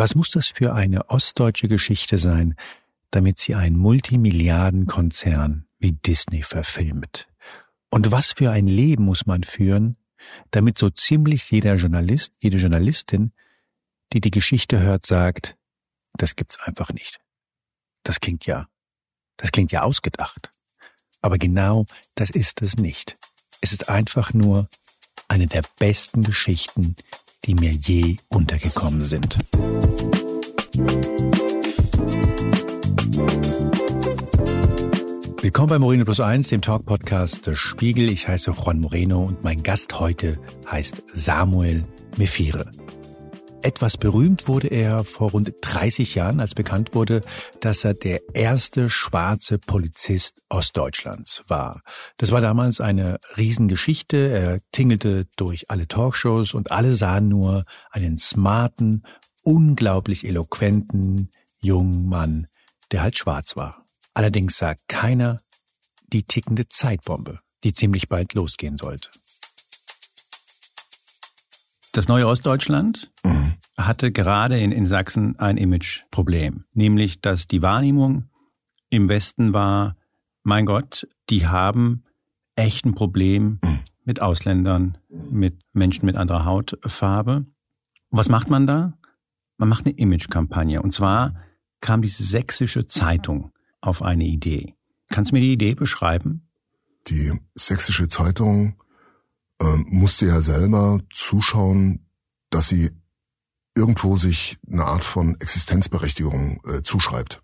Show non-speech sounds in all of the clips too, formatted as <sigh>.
Was muss das für eine ostdeutsche Geschichte sein, damit sie einen Multimilliardenkonzern wie Disney verfilmt? Und was für ein Leben muss man führen, damit so ziemlich jeder Journalist, jede Journalistin, die die Geschichte hört, sagt, das gibt's einfach nicht. Das klingt ja, das klingt ja ausgedacht. Aber genau das ist es nicht. Es ist einfach nur eine der besten Geschichten, die mir je untergekommen sind. Willkommen bei Moreno Plus Eins, dem Talk-Podcast des Spiegel. Ich heiße Juan Moreno und mein Gast heute heißt Samuel Mefire. Etwas berühmt wurde er vor rund 30 Jahren, als bekannt wurde, dass er der erste schwarze Polizist Ostdeutschlands war. Das war damals eine Riesengeschichte. Er tingelte durch alle Talkshows und alle sahen nur einen smarten, unglaublich eloquenten jungen Mann, der halt schwarz war. Allerdings sah keiner die tickende Zeitbombe, die ziemlich bald losgehen sollte. Das neue Ostdeutschland mhm. hatte gerade in, in Sachsen ein Imageproblem, nämlich dass die Wahrnehmung im Westen war, mein Gott, die haben echt ein Problem mhm. mit Ausländern, mit Menschen mit anderer Hautfarbe. Was macht man da? Man macht eine Imagekampagne. Und zwar kam diese sächsische Zeitung auf eine Idee. Kannst du mir die Idee beschreiben? Die sächsische Zeitung ähm, musste ja selber zuschauen, dass sie irgendwo sich eine Art von Existenzberechtigung äh, zuschreibt.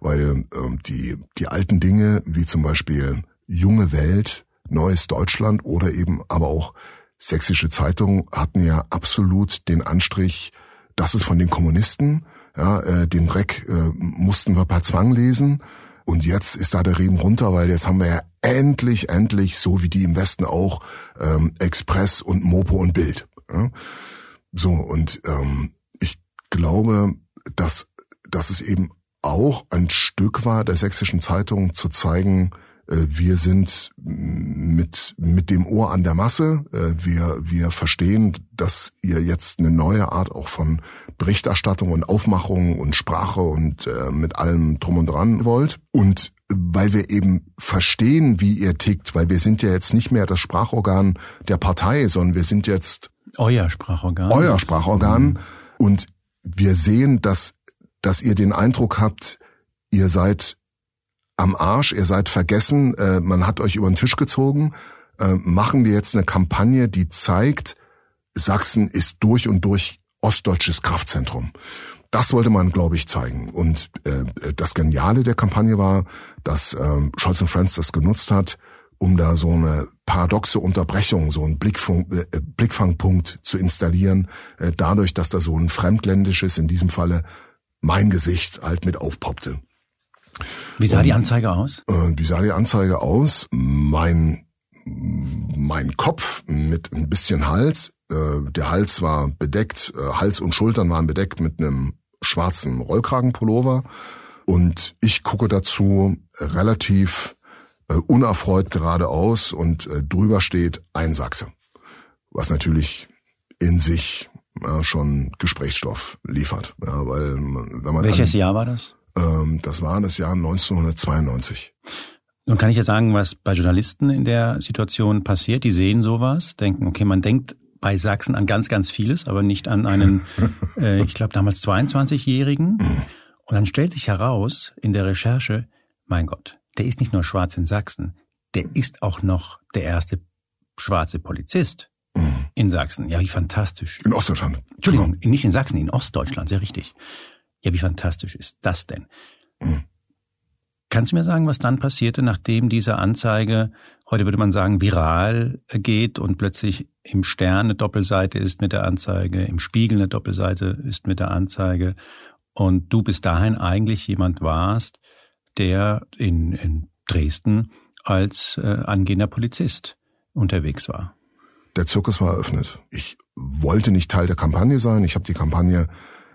Weil ähm, die, die alten Dinge, wie zum Beispiel junge Welt, neues Deutschland oder eben aber auch sächsische Zeitungen hatten ja absolut den Anstrich, dass es von den Kommunisten, ja, äh, den Dreck äh, mussten wir per Zwang lesen und jetzt ist da der Riemen runter, weil jetzt haben wir ja endlich, endlich, so wie die im Westen auch, ähm, Express und Mopo und Bild. Ja? So, und ähm, ich glaube, dass, dass es eben auch ein Stück war der sächsischen Zeitung zu zeigen, wir sind mit, mit dem Ohr an der Masse. Äh, wir, wir verstehen, dass ihr jetzt eine neue Art auch von Berichterstattung und Aufmachung und Sprache und äh, mit allem drum und dran wollt. Und weil wir eben verstehen, wie ihr tickt, weil wir sind ja jetzt nicht mehr das Sprachorgan der Partei, sondern wir sind jetzt euer Sprachorgan. Euer Sprachorgan. Mhm. Und wir sehen, dass, dass ihr den Eindruck habt, ihr seid am Arsch, ihr seid vergessen, äh, man hat euch über den Tisch gezogen. Äh, machen wir jetzt eine Kampagne, die zeigt, Sachsen ist durch und durch ostdeutsches Kraftzentrum. Das wollte man, glaube ich, zeigen. Und äh, das Geniale der Kampagne war, dass äh, Scholz und Friends das genutzt hat, um da so eine paradoxe Unterbrechung, so einen Blickfunk, äh, Blickfangpunkt zu installieren, äh, dadurch, dass da so ein fremdländisches, in diesem Falle mein Gesicht halt mit aufpoppte. Wie sah Und, die Anzeige aus? Äh, wie sah die Anzeige aus? Mein mein Kopf mit ein bisschen Hals. Äh, der Hals war bedeckt, äh, Hals und Schultern waren bedeckt mit einem schwarzen Rollkragenpullover. Und ich gucke dazu relativ äh, unerfreut geradeaus und äh, drüber steht ein Sachse. Was natürlich in sich ja, schon Gesprächsstoff liefert. Ja, weil wenn man Welches dann, Jahr war das? Ähm, das war das Jahr 1992. Nun kann ich ja sagen, was bei Journalisten in der Situation passiert. Die sehen sowas, denken, okay, man denkt bei Sachsen an ganz, ganz vieles, aber nicht an einen, <laughs> äh, ich glaube damals 22-Jährigen. Und dann stellt sich heraus in der Recherche, mein Gott, der ist nicht nur schwarz in Sachsen, der ist auch noch der erste schwarze Polizist in Sachsen. Ja, wie fantastisch. In Ostdeutschland. Entschuldigung, nicht in Sachsen, in Ostdeutschland, sehr richtig. Ja, wie fantastisch ist das denn? Mhm. Kannst du mir sagen, was dann passierte, nachdem diese Anzeige, heute würde man sagen, viral geht und plötzlich im Stern eine Doppelseite ist mit der Anzeige, im Spiegel eine Doppelseite ist mit der Anzeige und du bis dahin eigentlich jemand warst, der in, in Dresden als äh, angehender Polizist unterwegs war? Der Zirkus war eröffnet. Ich wollte nicht Teil der Kampagne sein. Ich habe die Kampagne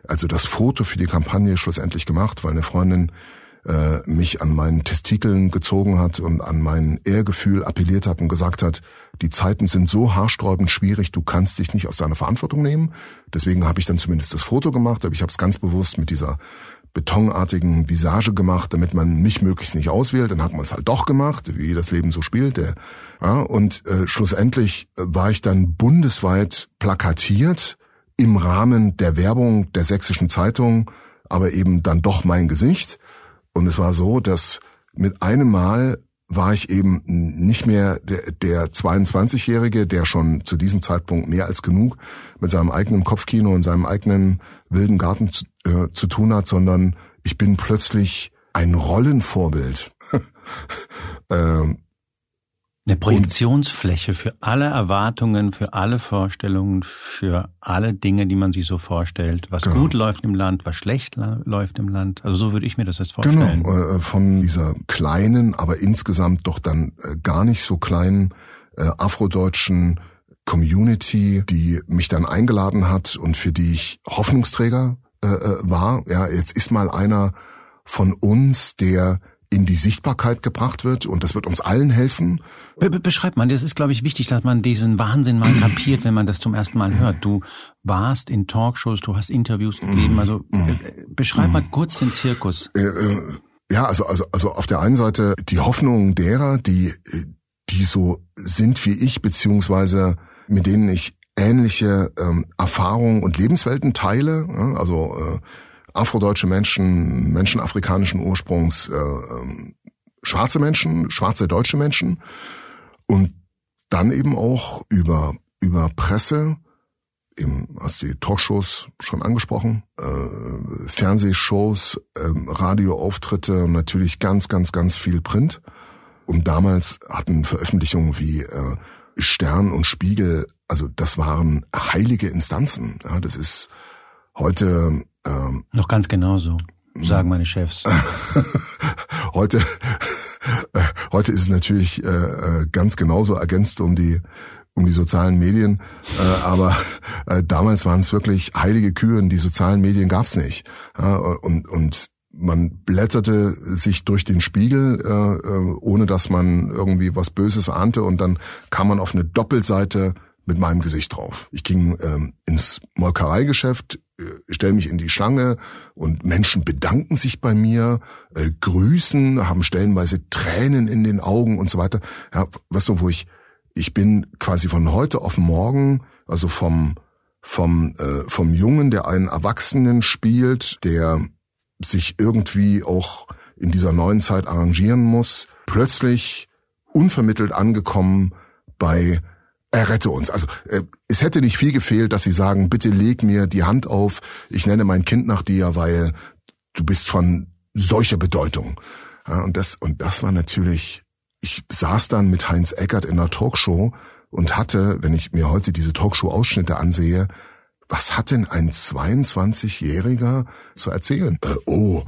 also das Foto für die Kampagne schlussendlich gemacht, weil eine Freundin äh, mich an meinen Testikeln gezogen hat und an mein Ehrgefühl appelliert hat und gesagt hat, die Zeiten sind so haarsträubend schwierig, du kannst dich nicht aus deiner Verantwortung nehmen. Deswegen habe ich dann zumindest das Foto gemacht, aber ich habe es ganz bewusst mit dieser betonartigen Visage gemacht, damit man mich möglichst nicht auswählt. Dann hat man es halt doch gemacht, wie das Leben so spielt. Der, ja, und äh, schlussendlich war ich dann bundesweit plakatiert im Rahmen der Werbung der sächsischen Zeitung, aber eben dann doch mein Gesicht. Und es war so, dass mit einem Mal war ich eben nicht mehr der, der 22-Jährige, der schon zu diesem Zeitpunkt mehr als genug mit seinem eigenen Kopfkino und seinem eigenen wilden Garten zu, äh, zu tun hat, sondern ich bin plötzlich ein Rollenvorbild. <laughs> ähm, eine Projektionsfläche für alle Erwartungen, für alle Vorstellungen, für alle Dinge, die man sich so vorstellt, was genau. gut läuft im Land, was schlecht läuft im Land. Also so würde ich mir das jetzt vorstellen. Genau, von dieser kleinen, aber insgesamt doch dann äh, gar nicht so kleinen äh, afrodeutschen Community, die mich dann eingeladen hat und für die ich Hoffnungsträger war. Ja, jetzt ist mal einer von uns, der in die Sichtbarkeit gebracht wird und das wird uns allen helfen. Be beschreib mal, das ist, glaube ich, wichtig, dass man diesen Wahnsinn mal <clears throat> kapiert, wenn man das zum ersten Mal hört. Du warst in Talkshows, du hast Interviews gegeben, also äh, beschreib mal kurz den Zirkus. Äh, äh, ja, also, also, also auf der einen Seite die Hoffnung derer, die, die so sind wie ich, beziehungsweise mit denen ich ähnliche ähm, Erfahrungen und Lebenswelten teile, also äh, afrodeutsche Menschen, Menschen afrikanischen Ursprungs, äh, ähm, schwarze Menschen, schwarze deutsche Menschen und dann eben auch über über Presse, eben hast die Talkshows schon angesprochen, äh, Fernsehshows, äh, Radioauftritte, natürlich ganz, ganz, ganz viel Print. Und damals hatten Veröffentlichungen wie äh, Stern und Spiegel, also das waren heilige Instanzen. Ja, das ist heute ähm, Noch ganz genauso, sagen meine Chefs. <laughs> heute, äh, heute ist es natürlich äh, äh, ganz genauso ergänzt um die um die sozialen Medien, äh, aber äh, damals waren es wirklich heilige Kühe. Die sozialen Medien gab's nicht äh, und und man blätterte sich durch den Spiegel, äh, äh, ohne dass man irgendwie was Böses ahnte und dann kam man auf eine Doppelseite mit meinem Gesicht drauf. Ich ging ähm, ins Molkereigeschäft, äh, stelle mich in die Schlange und Menschen bedanken sich bei mir, äh, grüßen, haben stellenweise Tränen in den Augen und so weiter. Ja, weißt du, wo ich, ich bin quasi von heute auf morgen, also vom vom äh, vom Jungen, der einen Erwachsenen spielt, der sich irgendwie auch in dieser neuen Zeit arrangieren muss, plötzlich unvermittelt angekommen bei er rette uns. Also äh, es hätte nicht viel gefehlt, dass sie sagen, bitte leg mir die Hand auf, ich nenne mein Kind nach dir, weil du bist von solcher Bedeutung. Ja, und das und das war natürlich. Ich saß dann mit Heinz Eckert in einer Talkshow und hatte, wenn ich mir heute diese Talkshow-Ausschnitte ansehe, was hat denn ein 22-Jähriger zu erzählen? Äh, oh,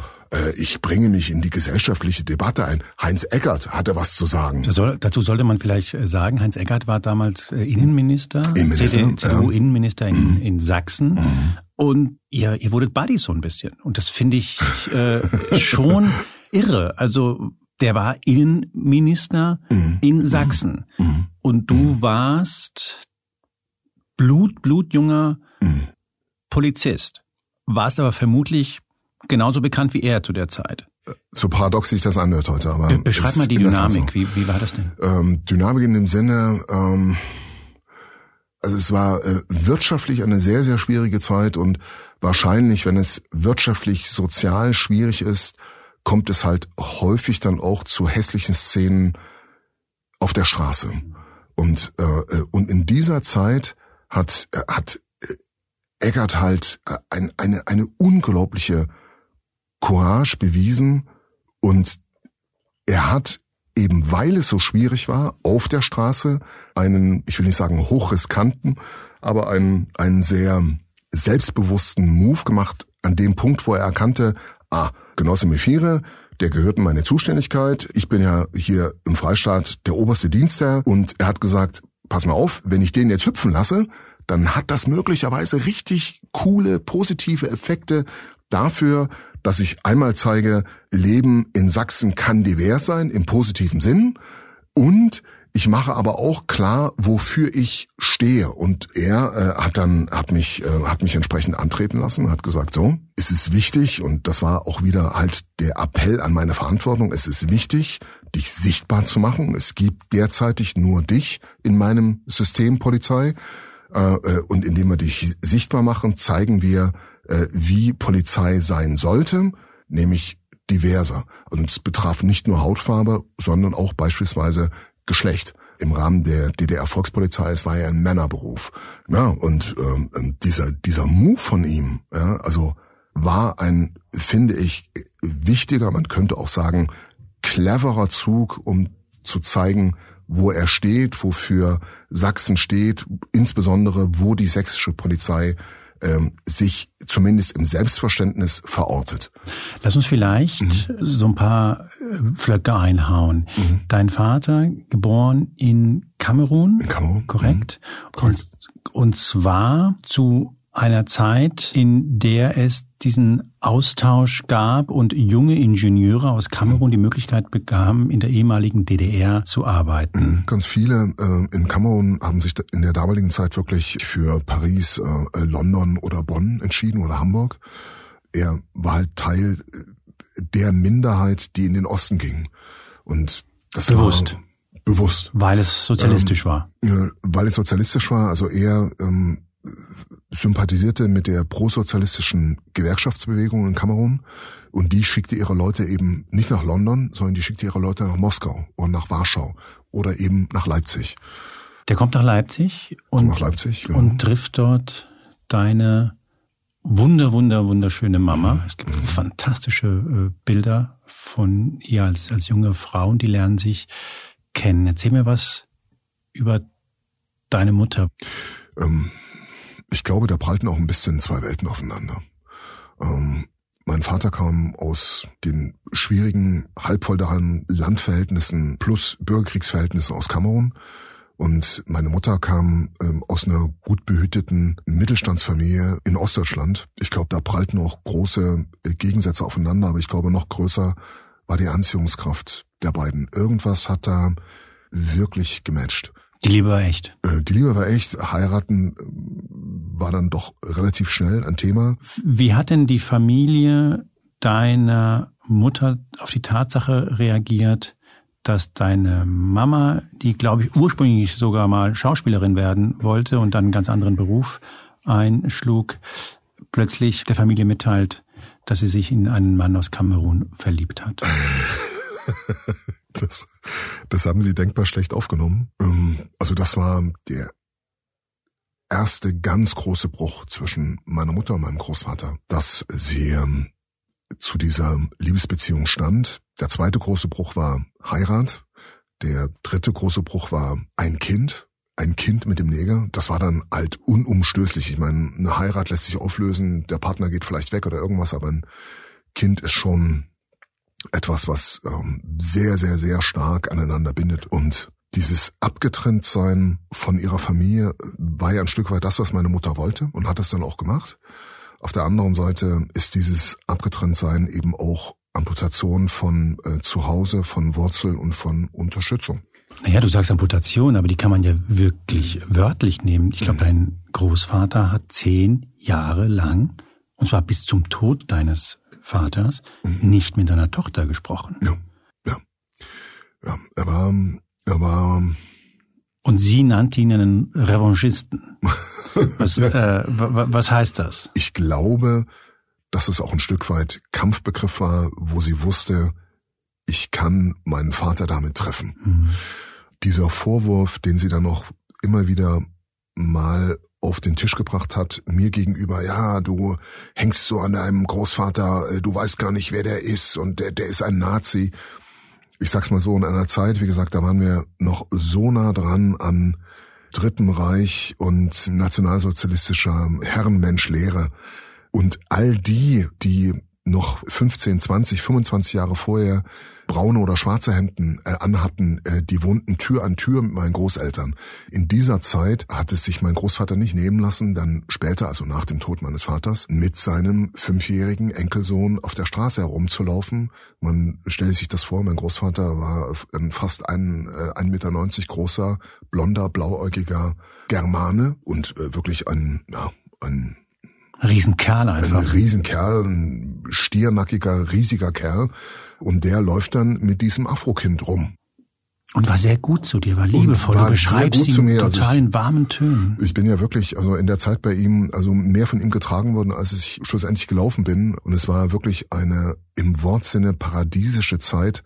ich bringe mich in die gesellschaftliche Debatte ein. Heinz Eckert hatte was zu sagen. Soll, dazu sollte man vielleicht äh, sagen, Heinz Eckert war damals äh, Innenminister, Innenminister CDU-Innenminister in, mhm. in Sachsen. Mhm. Und ihr, ihr wurdet Buddies so ein bisschen. Und das finde ich äh, schon <laughs> irre. Also der war Innenminister mhm. in Sachsen. Mhm. Und du warst Blut, blutjunger Polizist. Warst aber vermutlich genauso bekannt wie er zu der Zeit. So paradox sich das anhört heute, aber. Be beschreib mal die Dynamik. So. Wie, wie war das denn? Ähm, Dynamik in dem Sinne, ähm, also es war äh, wirtschaftlich eine sehr, sehr schwierige Zeit und wahrscheinlich, wenn es wirtschaftlich, sozial schwierig ist, kommt es halt häufig dann auch zu hässlichen Szenen auf der Straße. Und, äh, äh und in dieser Zeit hat, äh, hat Eggert halt ein, eine, eine unglaubliche Courage bewiesen und er hat eben weil es so schwierig war, auf der Straße einen, ich will nicht sagen hochriskanten, aber einen, einen sehr selbstbewussten Move gemacht an dem Punkt, wo er erkannte, ah, Genosse Mephire, der gehört in meine Zuständigkeit. Ich bin ja hier im Freistaat der oberste Dienstherr und er hat gesagt, pass mal auf, wenn ich den jetzt hüpfen lasse, dann hat das möglicherweise richtig coole, positive Effekte dafür, dass ich einmal zeige, Leben in Sachsen kann divers sein, im positiven Sinn. Und ich mache aber auch klar, wofür ich stehe. Und er äh, hat dann hat mich äh, hat mich entsprechend antreten lassen, hat gesagt, so es ist wichtig und das war auch wieder halt der Appell an meine Verantwortung. Es ist wichtig, dich sichtbar zu machen. Es gibt derzeitig nur dich in meinem System Polizei äh, äh und indem wir dich sichtbar machen, zeigen wir, äh, wie Polizei sein sollte, nämlich diverser. Und es betraf nicht nur Hautfarbe, sondern auch beispielsweise Geschlecht. Im Rahmen der DDR-Volkspolizei, es war ja ein Männerberuf. Ja, und ähm, dieser, dieser Move von ihm, ja, also war ein, finde ich, wichtiger, man könnte auch sagen, cleverer Zug, um zu zeigen, wo er steht, wofür Sachsen steht, insbesondere wo die sächsische Polizei ähm, sich zumindest im Selbstverständnis verortet. Lass uns vielleicht mhm. so ein paar äh, Flöcke einhauen. Mhm. Dein Vater, geboren in Kamerun, in Kamerun. korrekt? Mhm. Und, und zwar zu einer Zeit, in der es diesen Austausch gab und junge Ingenieure aus Kamerun die Möglichkeit bekamen, in der ehemaligen DDR zu arbeiten. Mhm. Ganz viele äh, in Kamerun haben sich in der damaligen Zeit wirklich für Paris, äh, London oder Bonn entschieden oder Hamburg. Er war halt Teil der Minderheit, die in den Osten ging. Und das bewusst. war bewusst. Weil es sozialistisch ähm, war. Weil es sozialistisch war. Also er ähm, sympathisierte mit der prosozialistischen Gewerkschaftsbewegung in Kamerun und die schickte ihre Leute eben nicht nach London, sondern die schickte ihre Leute nach Moskau oder nach Warschau oder eben nach Leipzig. Der kommt nach Leipzig und, nach Leipzig, ja. und trifft dort deine wunder, wunder, wunderschöne Mama. Es gibt mhm. fantastische äh, Bilder von ihr als, als junge Frau und die lernen sich kennen. Erzähl mir was über deine Mutter. Ähm, ich glaube, da prallten auch ein bisschen zwei Welten aufeinander. Ähm, mein Vater kam aus den schwierigen, halbfeudalen Landverhältnissen plus Bürgerkriegsverhältnissen aus Kamerun. Und meine Mutter kam ähm, aus einer gut behüteten Mittelstandsfamilie in Ostdeutschland. Ich glaube, da prallten auch große äh, Gegensätze aufeinander, aber ich glaube, noch größer war die Anziehungskraft der beiden. Irgendwas hat da wirklich gematcht. Die Liebe war echt. Äh, die Liebe war echt. Heiraten äh, war dann doch relativ schnell ein Thema. Wie hat denn die Familie deiner Mutter auf die Tatsache reagiert, dass deine Mama, die glaube ich ursprünglich sogar mal Schauspielerin werden wollte und dann einen ganz anderen Beruf einschlug, plötzlich der Familie mitteilt, dass sie sich in einen Mann aus Kamerun verliebt hat. <laughs> <laughs> Das, das haben sie denkbar schlecht aufgenommen. Ähm, also das war der erste ganz große Bruch zwischen meiner Mutter und meinem Großvater, dass sie ähm, zu dieser Liebesbeziehung stand. Der zweite große Bruch war Heirat. Der dritte große Bruch war ein Kind. Ein Kind mit dem Neger. Das war dann halt unumstößlich. Ich meine, eine Heirat lässt sich auflösen, der Partner geht vielleicht weg oder irgendwas, aber ein Kind ist schon etwas, was ähm, sehr, sehr, sehr stark aneinander bindet. Und dieses Abgetrenntsein von ihrer Familie war ja ein Stück weit das, was meine Mutter wollte und hat das dann auch gemacht. Auf der anderen Seite ist dieses Abgetrenntsein eben auch Amputation von äh, Zuhause, von Wurzel und von Unterstützung. Naja, du sagst Amputation, aber die kann man ja wirklich wörtlich nehmen. Ich glaube, dein Großvater hat zehn Jahre lang, und zwar bis zum Tod deines Vaters mhm. nicht mit seiner Tochter gesprochen. Ja, ja. Ja, er war, er war. Und sie nannte ihn einen Revanchisten. <laughs> Was, äh, was heißt das? Ich glaube, dass es auch ein Stück weit Kampfbegriff war, wo sie wusste, ich kann meinen Vater damit treffen. Mhm. Dieser Vorwurf, den sie dann noch immer wieder mal auf den Tisch gebracht hat, mir gegenüber, ja, du hängst so an deinem Großvater, äh, du weißt gar nicht, wer der ist und der, der ist ein Nazi. Ich sag's mal so, in einer Zeit, wie gesagt, da waren wir noch so nah dran an Dritten Reich und nationalsozialistischer Herrenmenschlehre. Und all die, die noch 15, 20, 25 Jahre vorher braune oder schwarze Hemden äh, anhatten, äh, die wohnten Tür an Tür mit meinen Großeltern. In dieser Zeit hat es sich mein Großvater nicht nehmen lassen, dann später, also nach dem Tod meines Vaters, mit seinem fünfjährigen Enkelsohn auf der Straße herumzulaufen. Man stelle sich das vor, mein Großvater war ein fast ein, äh, 1,90 Meter großer, blonder, blauäugiger Germane und äh, wirklich ein, ja, ein Riesenkerl einfach. Ein Riesenkerl, ein stiernackiger, riesiger Kerl. Und der läuft dann mit diesem Afrokind rum. Und war sehr gut zu dir, war liebevoll. War du beschreibst ihn total also ich, in warmen Tönen. Ich bin ja wirklich, also in der Zeit bei ihm, also mehr von ihm getragen worden, als ich schlussendlich gelaufen bin. Und es war wirklich eine im Wortsinne paradiesische Zeit.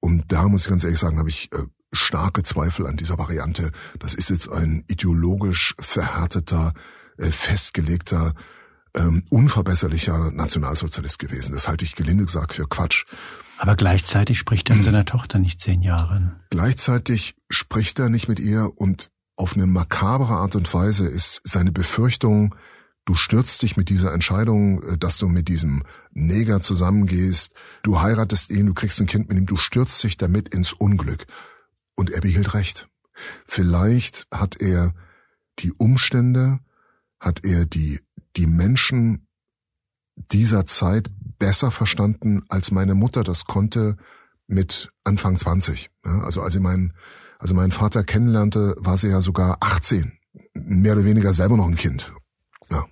Und da muss ich ganz ehrlich sagen, habe ich äh, starke Zweifel an dieser Variante. Das ist jetzt ein ideologisch verhärteter, äh, festgelegter ähm, unverbesserlicher Nationalsozialist gewesen. Das halte ich gelinde gesagt für Quatsch. Aber gleichzeitig spricht er mit seiner Tochter nicht zehn Jahre. Gleichzeitig spricht er nicht mit ihr und auf eine makabere Art und Weise ist seine Befürchtung, du stürzt dich mit dieser Entscheidung, äh, dass du mit diesem Neger zusammengehst, du heiratest ihn, du kriegst ein Kind mit ihm, du stürzt dich damit ins Unglück. Und er behielt recht. Vielleicht hat er die Umstände, hat er die die Menschen dieser Zeit besser verstanden, als meine Mutter das konnte mit Anfang 20. Also als sie meinen, also meinen Vater kennenlernte, war sie ja sogar 18. Mehr oder weniger selber noch ein Kind. Ja.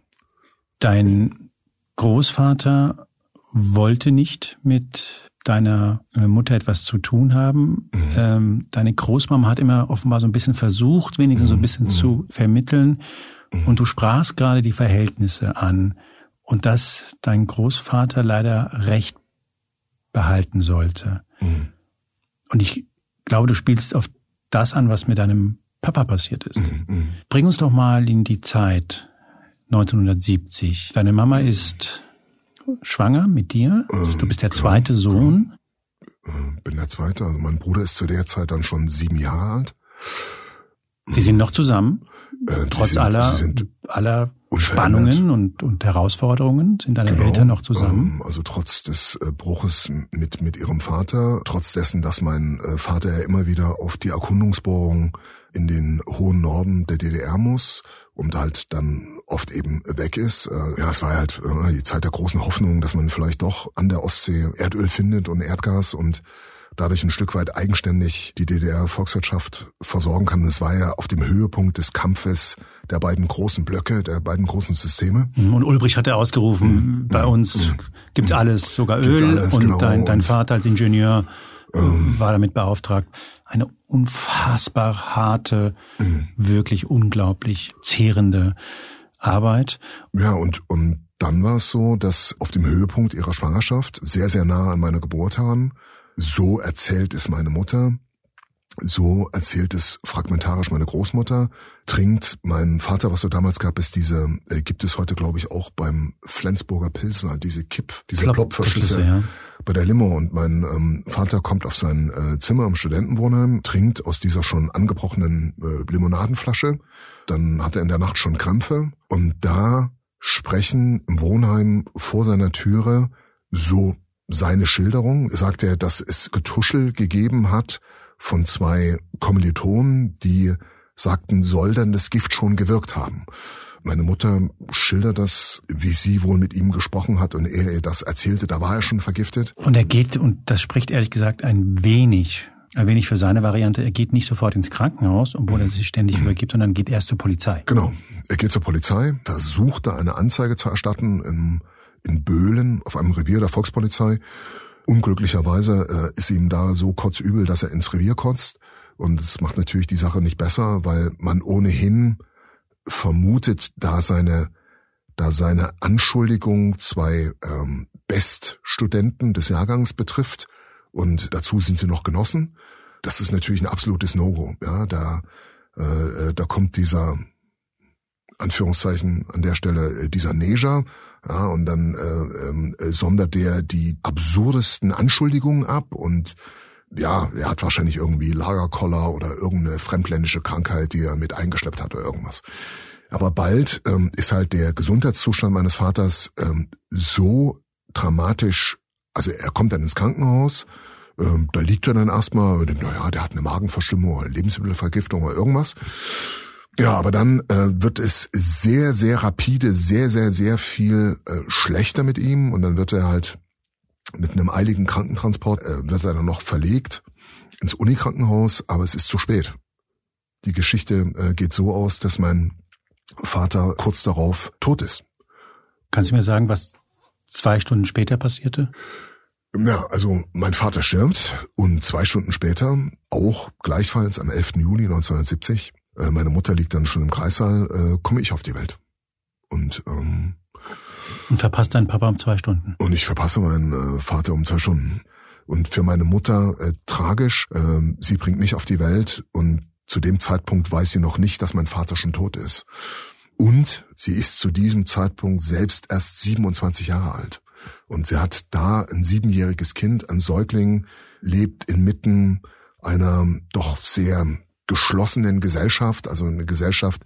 Dein Großvater wollte nicht mit deiner äh, Mutter etwas zu tun haben. Mhm. Ähm, deine Großmama hat immer offenbar so ein bisschen versucht, wenigstens mhm. so ein bisschen mhm. zu vermitteln. Mhm. Und du sprachst gerade die Verhältnisse an und dass dein Großvater leider Recht behalten sollte. Mhm. Und ich glaube, du spielst auf das an, was mit deinem Papa passiert ist. Mhm. mhm. Bring uns doch mal in die Zeit 1970. Deine Mama ist schwanger mit dir. Ähm, du bist der zweite genau, Sohn. Genau. Bin der zweite. Also mein Bruder ist zu der Zeit dann schon sieben Jahre alt. Die sind noch zusammen? Äh, Trotz sind, aller, aller Spannungen und, und Herausforderungen sind deine genau, Eltern noch zusammen? Ähm, also trotz des äh, Bruches mit, mit ihrem Vater, trotz dessen, dass mein äh, Vater ja immer wieder auf die Erkundungsbohrung in den hohen Norden der DDR muss und halt dann oft eben weg ist. Äh, ja, es war halt äh, die Zeit der großen Hoffnung, dass man vielleicht doch an der Ostsee Erdöl findet und Erdgas und dadurch ein Stück weit eigenständig die DDR-Volkswirtschaft versorgen kann. Es war ja auf dem Höhepunkt des Kampfes der beiden großen Blöcke, der beiden großen Systeme. Mhm, und Ulbricht hat ja ausgerufen, mhm. bei uns mhm. gibt's alles, sogar Öl. Alles, und genau. dein, dein Vater als Ingenieur ähm, war damit beauftragt. Eine unfassbar harte, mhm. wirklich unglaublich zehrende Arbeit. Ja, und, und dann war es so, dass auf dem Höhepunkt ihrer Schwangerschaft, sehr, sehr nah an meiner Geburt heran, so erzählt es meine Mutter, so erzählt es fragmentarisch meine Großmutter, trinkt mein Vater, was so damals gab, ist diese, äh, gibt es heute glaube ich auch beim Flensburger Pilsner, diese Kipp, diese Plop Plopverschlüsse ja. bei der Limo. Und mein ähm, Vater kommt auf sein äh, Zimmer im Studentenwohnheim, trinkt aus dieser schon angebrochenen äh, Limonadenflasche, dann hat er in der Nacht schon Krämpfe. Und da sprechen im Wohnheim vor seiner Türe so seine Schilderung sagt er, dass es Getuschel gegeben hat von zwei Kommilitonen, die sagten, soll denn das Gift schon gewirkt haben. Meine Mutter schildert das, wie sie wohl mit ihm gesprochen hat und er ihr das erzählte, da war er schon vergiftet. Und er geht, und das spricht ehrlich gesagt ein wenig, ein wenig für seine Variante, er geht nicht sofort ins Krankenhaus, obwohl er sich ständig mhm. übergibt, sondern geht erst zur Polizei. Genau. Er geht zur Polizei, versucht da eine Anzeige zu erstatten im in Böhlen auf einem Revier der Volkspolizei. Unglücklicherweise äh, ist ihm da so kotzübel, dass er ins Revier kotzt. Und es macht natürlich die Sache nicht besser, weil man ohnehin vermutet, da seine, da seine Anschuldigung zwei ähm, Beststudenten des Jahrgangs betrifft und dazu sind sie noch Genossen. Das ist natürlich ein absolutes No-Go. Ja, da, äh, äh da kommt dieser Anführungszeichen an der Stelle äh, dieser Neger ja, und dann äh, ähm, äh, sondert der die absurdesten Anschuldigungen ab und ja, er hat wahrscheinlich irgendwie Lagerkoller oder irgendeine fremdländische Krankheit, die er mit eingeschleppt hat oder irgendwas. Aber bald ähm, ist halt der Gesundheitszustand meines Vaters ähm, so dramatisch, also er kommt dann ins Krankenhaus, ähm, da liegt er dann erstmal naja, der hat eine Magenverstimmung oder Lebensmittelvergiftung oder irgendwas. Ja, aber dann äh, wird es sehr, sehr rapide, sehr, sehr, sehr viel äh, schlechter mit ihm und dann wird er halt mit einem eiligen Krankentransport, äh, wird er dann noch verlegt ins Unikrankenhaus, aber es ist zu spät. Die Geschichte äh, geht so aus, dass mein Vater kurz darauf tot ist. Kannst du mir sagen, was zwei Stunden später passierte? Ja, also mein Vater stirbt und zwei Stunden später, auch gleichfalls am 11. Juli 1970, äh, meine Mutter liegt dann schon im Kreissaal, äh, komme ich auf die Welt. Und ähm, und verpasst deinen Papa um zwei Stunden. Und ich verpasse meinen äh, Vater um zwei Stunden. Und für meine Mutter äh, tragisch, äh, sie bringt mich auf die Welt und zu dem Zeitpunkt weiß sie noch nicht, dass mein Vater schon tot ist. Und sie ist zu diesem Zeitpunkt selbst erst 27 Jahre alt. Und sie hat da ein siebenjähriges Kind, ein Säugling, lebt inmitten einer doch sehr geschlossenen Gesellschaft, also eine Gesellschaft,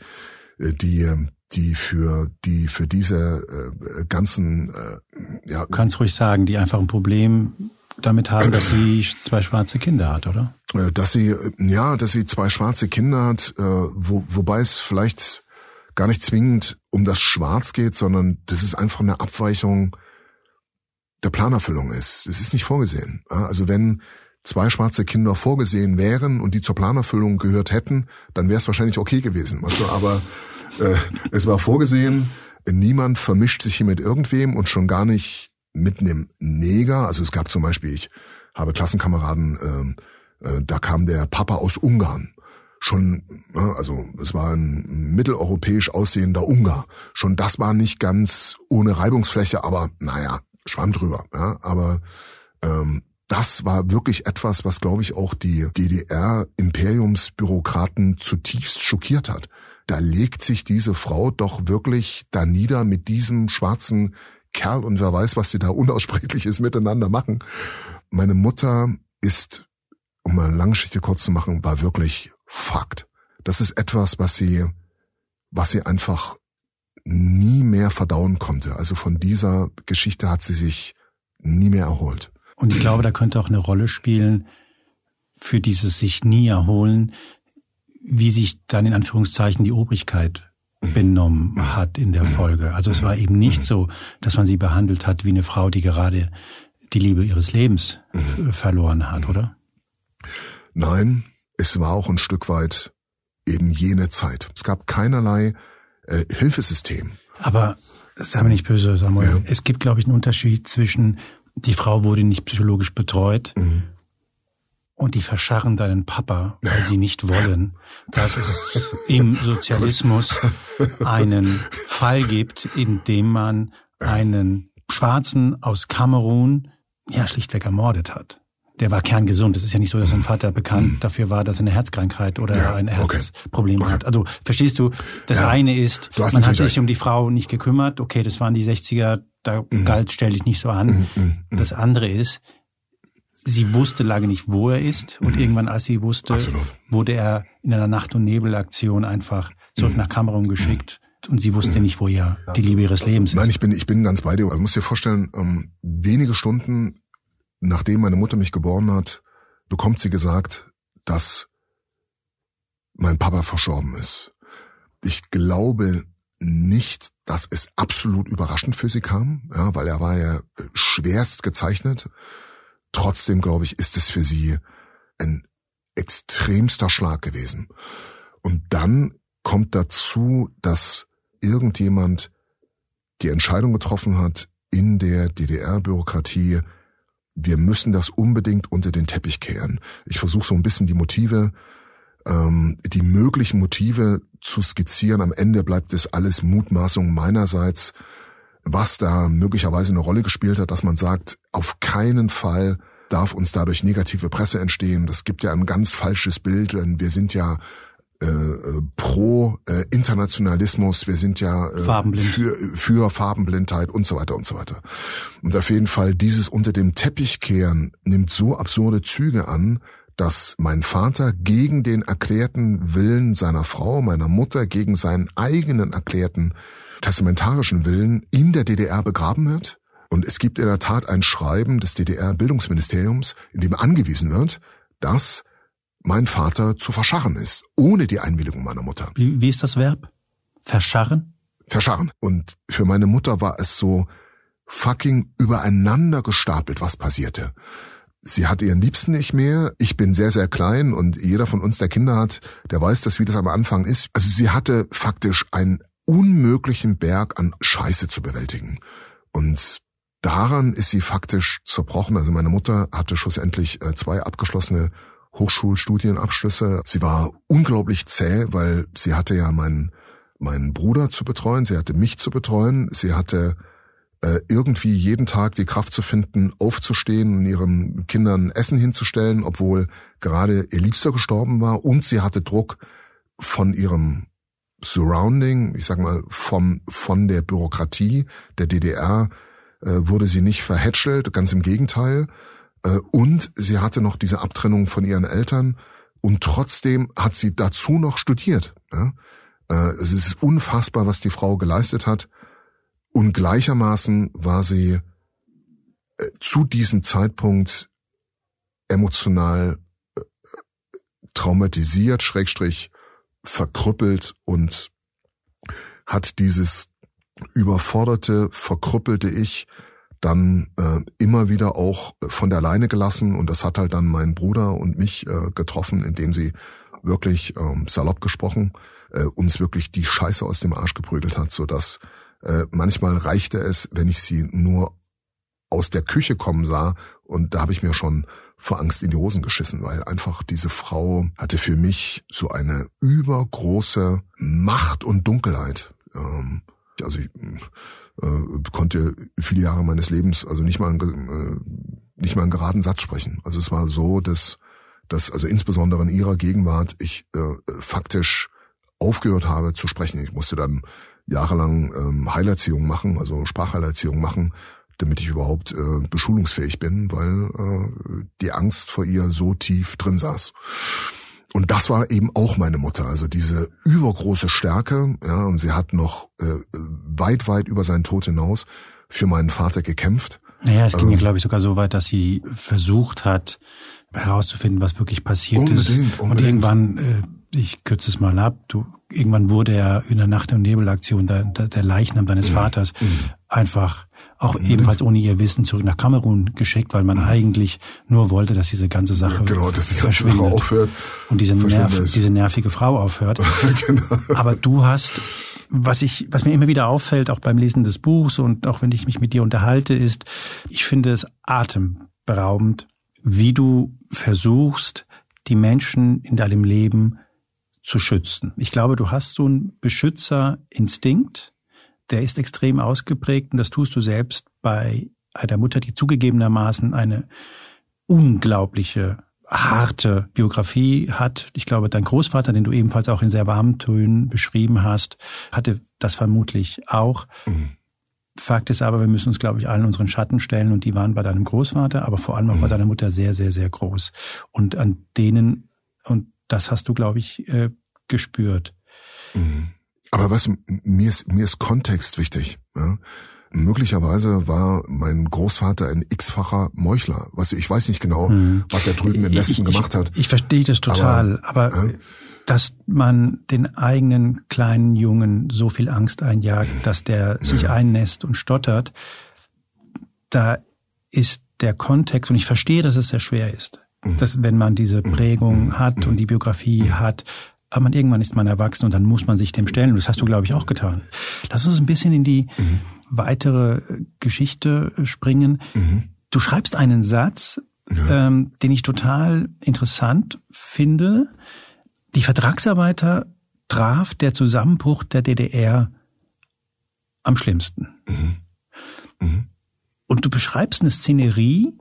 äh, die die für die für diese äh, ganzen äh, ja du kannst ruhig sagen, die einfach ein Problem damit haben, dass sie zwei schwarze Kinder hat, oder? Äh, dass sie ja, dass sie zwei schwarze Kinder hat, äh, wo, wobei es vielleicht gar nicht zwingend um das Schwarz geht, sondern das ist einfach eine Abweichung der Planerfüllung ist. Es ist nicht vorgesehen. Also wenn zwei schwarze Kinder vorgesehen wären und die zur Planerfüllung gehört hätten, dann wäre es wahrscheinlich okay gewesen. Weißt du? Aber äh, es war vorgesehen, niemand vermischt sich hier mit irgendwem und schon gar nicht mit einem Neger. Also es gab zum Beispiel, ich habe Klassenkameraden, äh, äh, da kam der Papa aus Ungarn. Schon, ne, also es war ein mitteleuropäisch aussehender Ungar. Schon das war nicht ganz ohne Reibungsfläche, aber naja, schwamm drüber. Ja, aber ähm, das war wirklich etwas, was, glaube ich, auch die DDR-Imperiumsbürokraten zutiefst schockiert hat. Da legt sich diese Frau doch wirklich da nieder mit diesem schwarzen Kerl und wer weiß, was sie da unaussprechliches miteinander machen. Meine Mutter ist, um eine lange Geschichte kurz zu machen, war wirklich Fakt. Das ist etwas, was sie, was sie einfach nie mehr verdauen konnte. Also von dieser Geschichte hat sie sich nie mehr erholt. Und ich glaube, da könnte auch eine Rolle spielen für dieses sich nie erholen, wie sich dann in Anführungszeichen die Obrigkeit benommen hat in der Folge. Also es war eben nicht so, dass man sie behandelt hat wie eine Frau, die gerade die Liebe ihres Lebens verloren hat, oder? Nein, es war auch ein Stück weit eben jene Zeit. Es gab keinerlei äh, Hilfesystem. Aber sei mir nicht böse, Samuel. Ja. Es gibt, glaube ich, einen Unterschied zwischen die Frau wurde nicht psychologisch betreut. Mhm. Und die verscharren deinen Papa, weil sie nicht wollen, dass es im <laughs> Sozialismus einen Fall gibt, in dem man einen Schwarzen aus Kamerun ja schlichtweg ermordet hat. Der war kerngesund. Es ist ja nicht so, dass sein Vater bekannt mhm. dafür war, dass er eine Herzkrankheit oder ja, ein Herzproblem okay. hat. Also verstehst du, das ja, eine ist, man hat sich um die Frau nicht gekümmert. Okay, das waren die 60er, da mhm. galt, stell dich nicht so an. Mhm, mhm, mhm. Das andere ist, sie wusste lange nicht, wo er ist. Und mhm. irgendwann, als sie wusste, Absolut. wurde er in einer Nacht- und Nebelaktion einfach zurück nach Kamerun geschickt. Und sie wusste nicht, wo ja die Liebe ihres Lebens ist. Nein, ich bin, ich bin ganz bei dir. Also, du musst dir vorstellen, ähm, wenige Stunden nachdem meine Mutter mich geboren hat, bekommt sie gesagt, dass mein Papa verstorben ist. Ich glaube nicht, dass es absolut überraschend für sie kam, ja, weil er war ja äh, schwerst gezeichnet. Trotzdem, glaube ich, ist es für sie ein extremster Schlag gewesen. Und dann kommt dazu, dass irgendjemand die Entscheidung getroffen hat, in der DDR-Bürokratie, wir müssen das unbedingt unter den Teppich kehren. Ich versuche so ein bisschen die Motive ähm, die möglichen Motive zu skizzieren. Am Ende bleibt es alles Mutmaßung meinerseits, was da möglicherweise eine Rolle gespielt hat, dass man sagt, auf keinen Fall darf uns dadurch negative Presse entstehen. Das gibt ja ein ganz falsches Bild, denn wir sind ja äh, pro äh, Internationalismus, wir sind ja äh, für, für Farbenblindheit und so weiter und so weiter. Und auf jeden Fall dieses unter dem Teppich kehren nimmt so absurde Züge an, dass mein Vater gegen den erklärten Willen seiner Frau, meiner Mutter, gegen seinen eigenen erklärten testamentarischen Willen in der DDR begraben wird. Und es gibt in der Tat ein Schreiben des DDR-Bildungsministeriums, in dem angewiesen wird, dass mein Vater zu verscharren ist, ohne die Einwilligung meiner Mutter. Wie, wie ist das Verb? Verscharren? Verscharren. Und für meine Mutter war es so fucking übereinander gestapelt, was passierte. Sie hat ihren Liebsten nicht mehr. Ich bin sehr, sehr klein und jeder von uns, der Kinder hat, der weiß das, wie das am Anfang ist. Also sie hatte faktisch einen unmöglichen Berg an Scheiße zu bewältigen. Und daran ist sie faktisch zerbrochen. Also meine Mutter hatte schlussendlich äh, zwei abgeschlossene Hochschulstudienabschlüsse. Sie war unglaublich zäh, weil sie hatte ja meinen, meinen Bruder zu betreuen, sie hatte mich zu betreuen, sie hatte äh, irgendwie jeden Tag die Kraft zu finden, aufzustehen und ihren Kindern Essen hinzustellen, obwohl gerade ihr Liebster gestorben war und sie hatte Druck von ihrem Surrounding, ich sag mal, vom, von der Bürokratie der DDR äh, wurde sie nicht verhätschelt, ganz im Gegenteil. Äh, und sie hatte noch diese Abtrennung von ihren Eltern und trotzdem hat sie dazu noch studiert. Äh, es ist unfassbar, was die Frau geleistet hat. Und gleichermaßen war sie äh, zu diesem Zeitpunkt emotional traumatisiert, schrägstrich verkrüppelt und hat dieses überforderte, verkrüppelte Ich dann äh, immer wieder auch von der Leine gelassen und das hat halt dann meinen Bruder und mich äh, getroffen, indem sie wirklich ähm, salopp gesprochen äh, uns wirklich die Scheiße aus dem Arsch geprügelt hat, so dass äh, manchmal reichte es, wenn ich sie nur aus der Küche kommen sah und da habe ich mir schon vor Angst in die Hosen geschissen, weil einfach diese Frau hatte für mich so eine übergroße Macht und Dunkelheit. Ähm, also ich äh, konnte viele Jahre meines Lebens also nicht mal einen, äh, nicht mal einen geraden Satz sprechen. Also es war so, dass dass also insbesondere in ihrer Gegenwart ich äh, faktisch aufgehört habe zu sprechen. Ich musste dann jahrelang ähm, Heilerziehung machen, also Sprachheilerziehung machen, damit ich überhaupt äh, beschulungsfähig bin, weil äh, die Angst vor ihr so tief drin saß. Und das war eben auch meine Mutter, also diese übergroße Stärke, ja, und sie hat noch äh, weit, weit über seinen Tod hinaus für meinen Vater gekämpft. Naja, es ging ähm, ja, glaube ich, sogar so weit, dass sie versucht hat, herauszufinden, was wirklich passiert unbedingt, ist. Unbedingt. Und irgendwann äh, ich kürze es mal ab, du, irgendwann wurde er in der Nacht- und Nebelaktion der, der, Leichnam deines mhm. Vaters mhm. einfach auch mhm. ebenfalls ohne ihr Wissen zurück nach Kamerun geschickt, weil man mhm. eigentlich nur wollte, dass diese ganze Sache ja, genau, dass die ganze Sache aufhört und diese, nerv, diese nervige Frau aufhört. <laughs> genau. Aber du hast, was ich, was mir immer wieder auffällt, auch beim Lesen des Buchs und auch wenn ich mich mit dir unterhalte, ist, ich finde es atemberaubend, wie du versuchst, die Menschen in deinem Leben zu schützen. Ich glaube, du hast so einen Beschützerinstinkt, der ist extrem ausgeprägt und das tust du selbst bei einer Mutter, die zugegebenermaßen eine unglaubliche harte Biografie hat. Ich glaube, dein Großvater, den du ebenfalls auch in sehr warmen Tönen beschrieben hast, hatte das vermutlich auch. Mhm. Fakt ist aber, wir müssen uns, glaube ich, allen unseren Schatten stellen und die waren bei deinem Großvater, aber vor allem auch mhm. bei deiner Mutter sehr, sehr, sehr groß. Und an denen, und das hast du, glaube ich, äh, gespürt. Mhm. Aber du, mir ist, mir ist Kontext wichtig. Ja? Möglicherweise war mein Großvater ein x-facher Meuchler. Du, ich weiß nicht genau, mhm. was er drüben im Westen gemacht hat. Ich, ich verstehe das total, aber, aber ja? dass man den eigenen kleinen Jungen so viel Angst einjagt, dass der sich ja. einnässt und stottert, da ist der Kontext, und ich verstehe, dass es sehr schwer ist, mhm. dass wenn man diese mhm. Prägung mhm. hat und die Biografie hat, aber man irgendwann ist man erwachsen und dann muss man sich dem stellen. Und das hast du, glaube ich, auch getan. Lass uns ein bisschen in die mhm. weitere Geschichte springen. Mhm. Du schreibst einen Satz, ja. ähm, den ich total interessant finde. Die Vertragsarbeiter traf der Zusammenbruch der DDR am schlimmsten. Mhm. Mhm. Und du beschreibst eine Szenerie,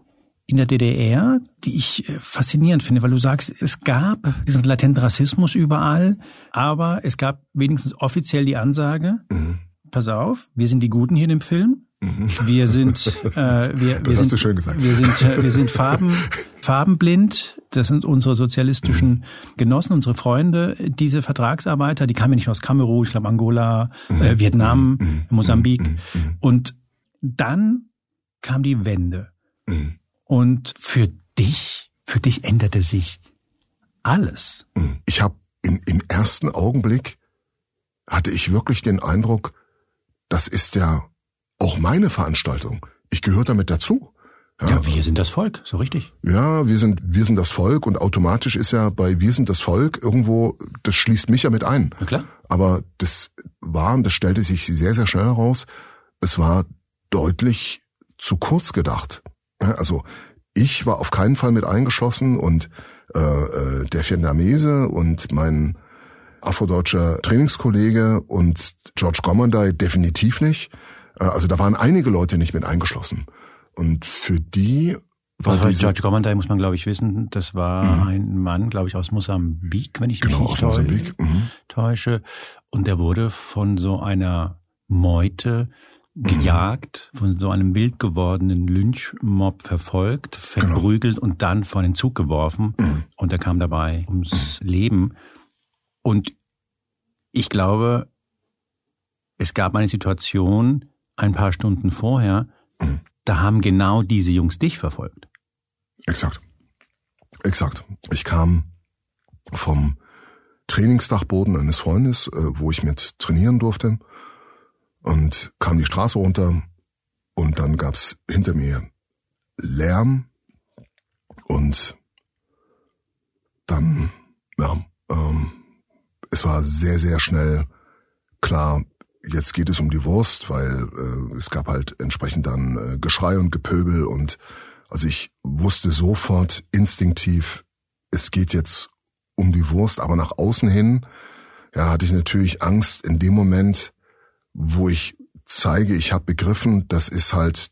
in der DDR, die ich äh, faszinierend finde, weil du sagst, es gab diesen latenten Rassismus überall, aber es gab wenigstens offiziell die Ansage, mhm. pass auf, wir sind die Guten hier in dem Film. Mhm. Wir sind, <laughs> äh, wir, wir sind, wir sind, äh, wir sind Farben, <laughs> farbenblind. Das sind unsere sozialistischen mhm. Genossen, unsere Freunde. Diese Vertragsarbeiter, die kamen ja nicht aus Kamerun, ich glaube Angola, mhm. äh, Vietnam. Mosambik. Und dann kam die Wende. Und für dich, für dich änderte sich alles. Mhm. Ich habe im, im ersten Augenblick hatte ich wirklich den Eindruck, das ist ja auch meine Veranstaltung. Ich gehöre damit dazu. Ja, ja, wir sind das Volk, so richtig. Ja, wir sind, wir sind das Volk und automatisch ist ja bei Wir sind das Volk irgendwo, das schließt mich ja mit ein. Na klar. Aber das war, und das stellte sich sehr, sehr schnell heraus, es war deutlich zu kurz gedacht. Also ich war auf keinen Fall mit eingeschlossen und äh, äh, der Vietnamese und mein afrodeutscher Trainingskollege und George Gommandai definitiv nicht. Äh, also da waren einige Leute nicht mit eingeschlossen. Und für die war also diese, George Gommandai muss man glaube ich wissen, das war mhm. ein Mann, glaube ich, aus Mosambik, wenn ich genau, mich aus Mosambik. Mhm. täusche. Und der wurde von so einer Meute gejagt, von so einem wild gewordenen Lynchmob verfolgt, verprügelt genau. und dann vor den Zug geworfen. Mhm. Und er kam dabei ums. Leben. Und ich glaube, es gab eine Situation ein paar Stunden vorher, mhm da haben genau diese Jungs dich verfolgt. Exakt. Exakt. Ich kam vom Trainingsdachboden eines Freundes, äh, wo ich mit trainieren durfte, und kam die Straße runter und dann gab's hinter mir Lärm und dann, ja, ähm, es war sehr, sehr schnell klar, jetzt geht es um die Wurst, weil äh, es gab halt entsprechend dann äh, Geschrei und Gepöbel und also ich wusste sofort instinktiv, es geht jetzt um die Wurst, aber nach außen hin, ja, hatte ich natürlich Angst in dem Moment, wo ich zeige, ich habe begriffen, das ist halt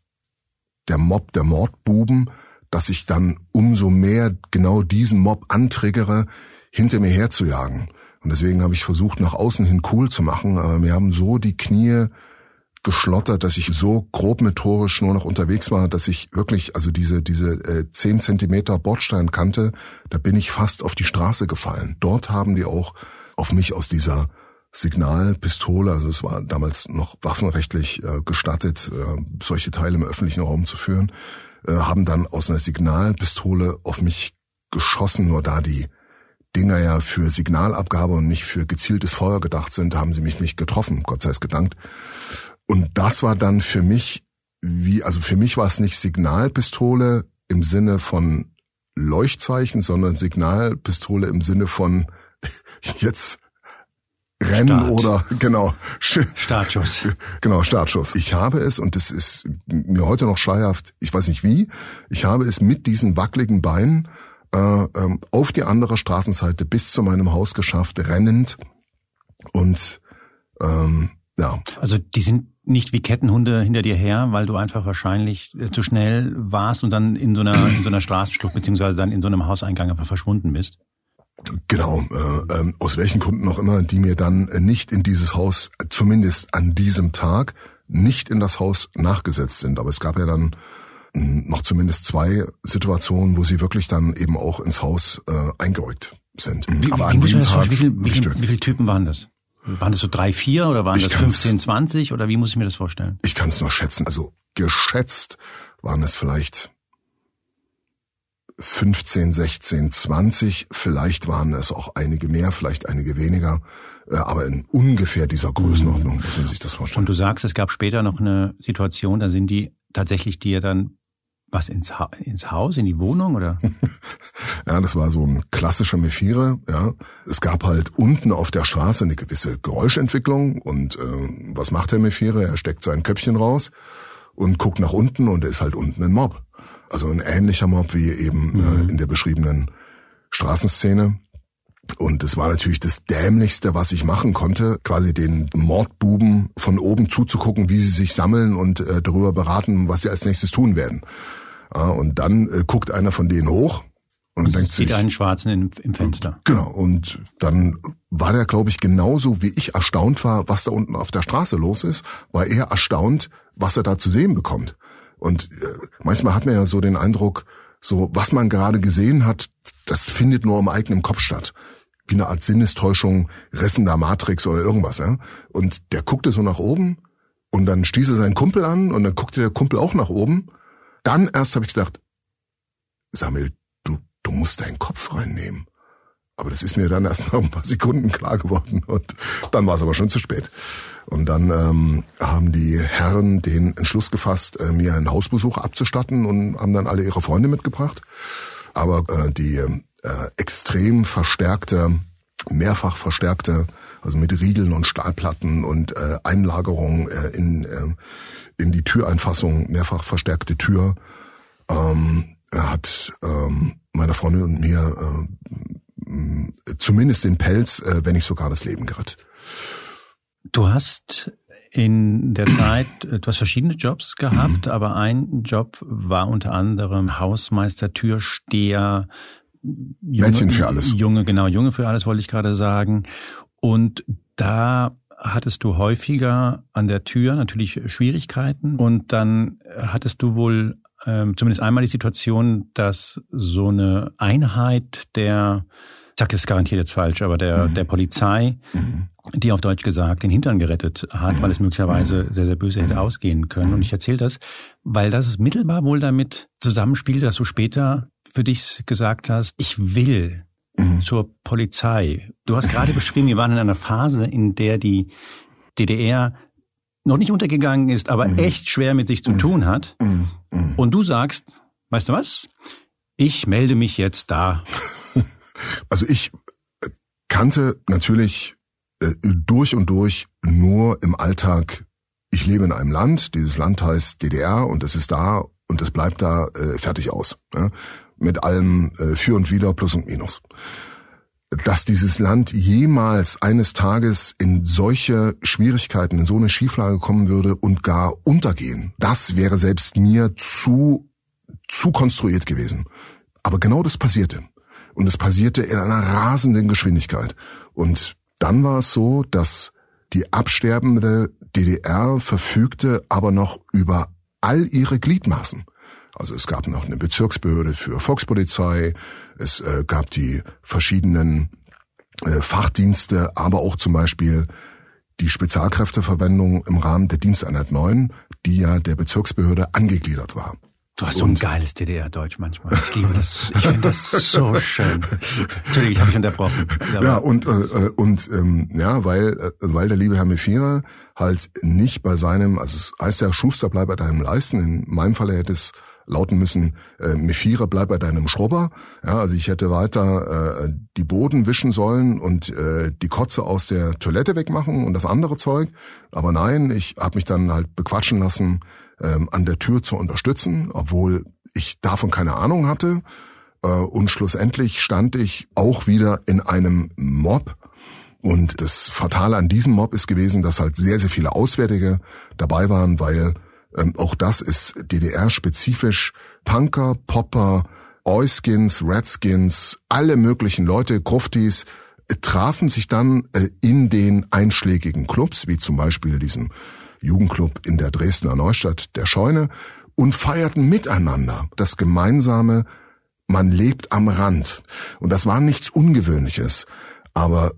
der Mob der Mordbuben, dass ich dann umso mehr genau diesen Mob antriggere, hinter mir herzujagen. Und deswegen habe ich versucht, nach außen hin cool zu machen. Aber mir haben so die Knie geschlottert, dass ich so grob motorisch nur noch unterwegs war, dass ich wirklich, also diese, diese äh, 10 Zentimeter Bordsteinkante, da bin ich fast auf die Straße gefallen. Dort haben die auch auf mich aus dieser Signalpistole, also es war damals noch waffenrechtlich äh, gestattet, äh, solche Teile im öffentlichen Raum zu führen, äh, haben dann aus einer Signalpistole auf mich geschossen, nur da die Dinger ja für Signalabgabe und nicht für gezieltes Feuer gedacht sind, haben sie mich nicht getroffen, Gott sei es gedankt. Und das war dann für mich wie, also für mich war es nicht Signalpistole im Sinne von Leuchtzeichen, sondern Signalpistole im Sinne von <laughs> jetzt Rennen Start. oder genau Startschuss. Genau, Startschuss. Ich habe es und das ist mir heute noch schleierhaft, ich weiß nicht wie, ich habe es mit diesen wackeligen Beinen äh, ähm, auf die andere Straßenseite bis zu meinem Haus geschafft, rennend. Und ähm, ja. Also die sind nicht wie Kettenhunde hinter dir her, weil du einfach wahrscheinlich äh, zu schnell warst und dann in so einer in so einer Straßenschlucht beziehungsweise dann in so einem Hauseingang einfach verschwunden bist. Genau, äh, äh, aus welchen Gründen auch immer, die mir dann nicht in dieses Haus, zumindest an diesem Tag, nicht in das Haus nachgesetzt sind. Aber es gab ja dann noch zumindest zwei Situationen, wo sie wirklich dann eben auch ins Haus äh, eingerückt sind. Wie, Aber wie, an dem Tag wie, viel, wie, viel, wie viele Typen waren das? Waren das so drei, vier oder waren ich das 15, 20 oder wie muss ich mir das vorstellen? Ich kann es nur schätzen. Also geschätzt waren es vielleicht 15, 16, 20. Vielleicht waren es auch einige mehr, vielleicht einige weniger. Äh, aber in ungefähr dieser Größenordnung mhm. muss man sich das vorstellen. Und du sagst, es gab später noch eine Situation, da sind die tatsächlich dir dann was ins, ha ins Haus, in die Wohnung oder? <laughs> ja, das war so ein klassischer Mephire. Ja, es gab halt unten auf der Straße eine gewisse Geräuschentwicklung und äh, was macht der Mephire? Er steckt sein Köpfchen raus und guckt nach unten und ist halt unten ein Mob. Also ein ähnlicher Mob wie eben äh, mhm. äh, in der beschriebenen Straßenszene. Und es war natürlich das Dämlichste, was ich machen konnte, quasi den Mordbuben von oben zuzugucken, wie sie sich sammeln und äh, darüber beraten, was sie als nächstes tun werden. Ja, und dann äh, guckt einer von denen hoch und, und denkt sieht sich, einen Schwarzen im, im Fenster. Genau. Und dann war der, glaube ich, genauso wie ich erstaunt war, was da unten auf der Straße los ist, war er erstaunt, was er da zu sehen bekommt. Und äh, manchmal hat man ja so den Eindruck, so was man gerade gesehen hat, das findet nur im eigenen Kopf statt wie eine Art Sinnestäuschung, rissender Matrix oder irgendwas. Ja? Und der guckte so nach oben Und dann stieß er seinen Kumpel an und dann guckte der Kumpel auch nach oben. Dann erst habe ich gedacht, Samuel, du, du musst deinen Kopf reinnehmen. Aber das ist mir dann erst nach ein paar Sekunden klar geworden und dann war es aber schon zu spät. Und dann ähm, haben die Herren den Entschluss gefasst, äh, mir einen Hausbesuch abzustatten und haben dann alle ihre Freunde mitgebracht. Aber äh, die äh, extrem verstärkte, mehrfach verstärkte, also mit Riegeln und Stahlplatten und äh, Einlagerung äh, in, äh, in die Türeinfassung, mehrfach verstärkte Tür, ähm, hat ähm, meiner Freundin und mir äh, zumindest den Pelz, äh, wenn nicht sogar das Leben gerettet. Du hast in der Zeit, <clears throat> du hast verschiedene Jobs gehabt, <clears throat> aber ein Job war unter anderem Hausmeister, Türsteher, Junge, Mädchen für alles. Junge, genau, Junge für alles wollte ich gerade sagen. Und da hattest du häufiger an der Tür natürlich Schwierigkeiten und dann hattest du wohl ähm, zumindest einmal die Situation, dass so eine Einheit der sag das garantiert jetzt falsch, aber der, mhm. der Polizei, mhm. die auf Deutsch gesagt den Hintern gerettet hat, weil es möglicherweise sehr, sehr böse hätte ausgehen können. Und ich erzähle das, weil das mittelbar wohl damit zusammenspielt, dass du später für dich gesagt hast, ich will mhm. zur Polizei. Du hast gerade beschrieben, wir waren in einer Phase, in der die DDR noch nicht untergegangen ist, aber mhm. echt schwer mit sich zu mhm. tun hat. Mhm. Mhm. Und du sagst, weißt du was? Ich melde mich jetzt da also ich äh, kannte natürlich äh, durch und durch nur im Alltag, ich lebe in einem Land, dieses Land heißt DDR und es ist da und es bleibt da äh, fertig aus. Mit allem äh, für und wider, plus und minus. Dass dieses Land jemals eines Tages in solche Schwierigkeiten, in so eine Schieflage kommen würde und gar untergehen, das wäre selbst mir zu, zu konstruiert gewesen. Aber genau das passierte. Und es passierte in einer rasenden Geschwindigkeit. Und dann war es so, dass die absterbende DDR verfügte aber noch über all ihre Gliedmaßen. Also es gab noch eine Bezirksbehörde für Volkspolizei, es äh, gab die verschiedenen äh, Fachdienste, aber auch zum Beispiel die Spezialkräfteverwendung im Rahmen der Diensteinheit 9, die ja der Bezirksbehörde angegliedert war. Du hast so ein geiles DDR-Deutsch manchmal. Ich liebe das. Ich finde das so <laughs> schön. Entschuldigung, ich habe mich unterbrochen. Aber ja, und, äh, äh, und ähm, ja, weil, äh, weil der liebe Herr Mefira halt nicht bei seinem, also es heißt ja, Schuster bleib bei deinem Leisten. In meinem Fall hätte es lauten müssen, äh, Mephira bleib bei deinem Schrubber. Ja, also ich hätte weiter äh, die Boden wischen sollen und äh, die Kotze aus der Toilette wegmachen und das andere Zeug. Aber nein, ich habe mich dann halt bequatschen lassen, ähm, an der Tür zu unterstützen, obwohl ich davon keine Ahnung hatte. Äh, und schlussendlich stand ich auch wieder in einem Mob. Und das Fatale an diesem Mob ist gewesen, dass halt sehr, sehr viele Auswärtige dabei waren, weil ähm, auch das ist DDR-spezifisch. Punker, Popper, Euskins, Redskins, alle möglichen Leute, Gruftis, trafen sich dann äh, in den einschlägigen Clubs, wie zum Beispiel diesem Jugendclub in der Dresdner Neustadt, der Scheune, und feierten miteinander das gemeinsame Man lebt am Rand. Und das war nichts Ungewöhnliches. Aber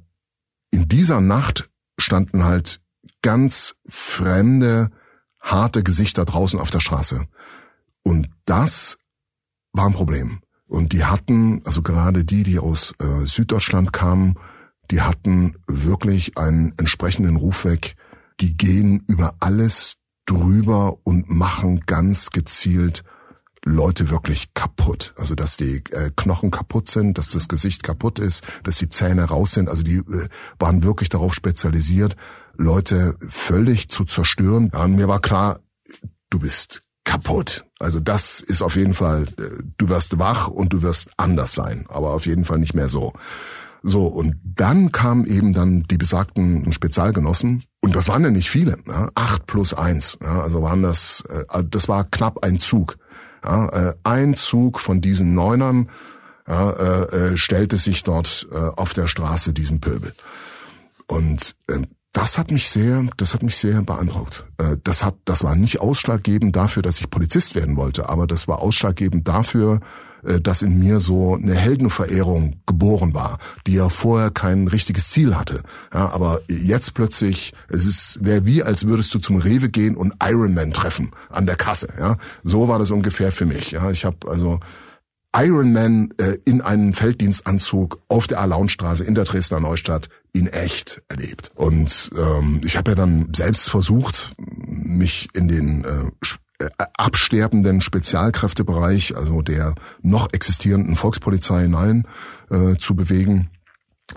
in dieser Nacht standen halt ganz fremde, harte Gesichter draußen auf der Straße. Und das war ein Problem. Und die hatten, also gerade die, die aus äh, Süddeutschland kamen, die hatten wirklich einen entsprechenden Ruf weg, die gehen über alles drüber und machen ganz gezielt Leute wirklich kaputt. Also dass die äh, Knochen kaputt sind, dass das Gesicht kaputt ist, dass die Zähne raus sind. Also die äh, waren wirklich darauf spezialisiert, Leute völlig zu zerstören. Ja, und mir war klar, du bist kaputt. Also das ist auf jeden Fall, äh, du wirst wach und du wirst anders sein, aber auf jeden Fall nicht mehr so. So, und dann kamen eben dann die besagten Spezialgenossen. Und das waren ja nicht viele, ja, acht plus eins. Ja, also waren das, äh, das war knapp ein Zug. Ja, äh, ein Zug von diesen Neunern ja, äh, äh, stellte sich dort äh, auf der Straße diesem Pöbel. Und äh, das hat mich sehr, das hat mich sehr beeindruckt. Äh, das hat, das war nicht ausschlaggebend dafür, dass ich Polizist werden wollte, aber das war ausschlaggebend dafür, dass in mir so eine Heldenverehrung geboren war, die ja vorher kein richtiges Ziel hatte. Ja, aber jetzt plötzlich, es ist wäre wie, als würdest du zum Rewe gehen und Iron Man treffen an der Kasse. Ja, so war das ungefähr für mich. Ja, ich habe also Iron Man äh, in einem Felddienstanzug auf der Alaunstraße in der Dresdner Neustadt in echt erlebt. Und ähm, ich habe ja dann selbst versucht, mich in den äh, äh, absterbenden Spezialkräftebereich, also der noch existierenden Volkspolizei hinein äh, zu bewegen.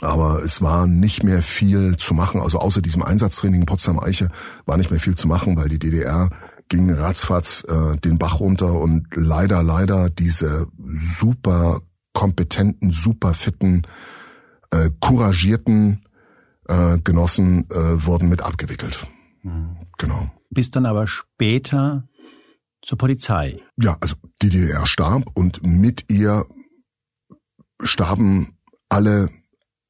Aber es war nicht mehr viel zu machen. Also außer diesem Einsatztraining in Potsdam-Eiche war nicht mehr viel zu machen, weil die DDR ging ratzfatz äh, den Bach runter und leider, leider diese super kompetenten, super fitten, äh, couragierten äh, Genossen äh, wurden mit abgewickelt. Mhm. Genau. Bis dann aber später zur Polizei. Ja, also die DDR starb und mit ihr starben alle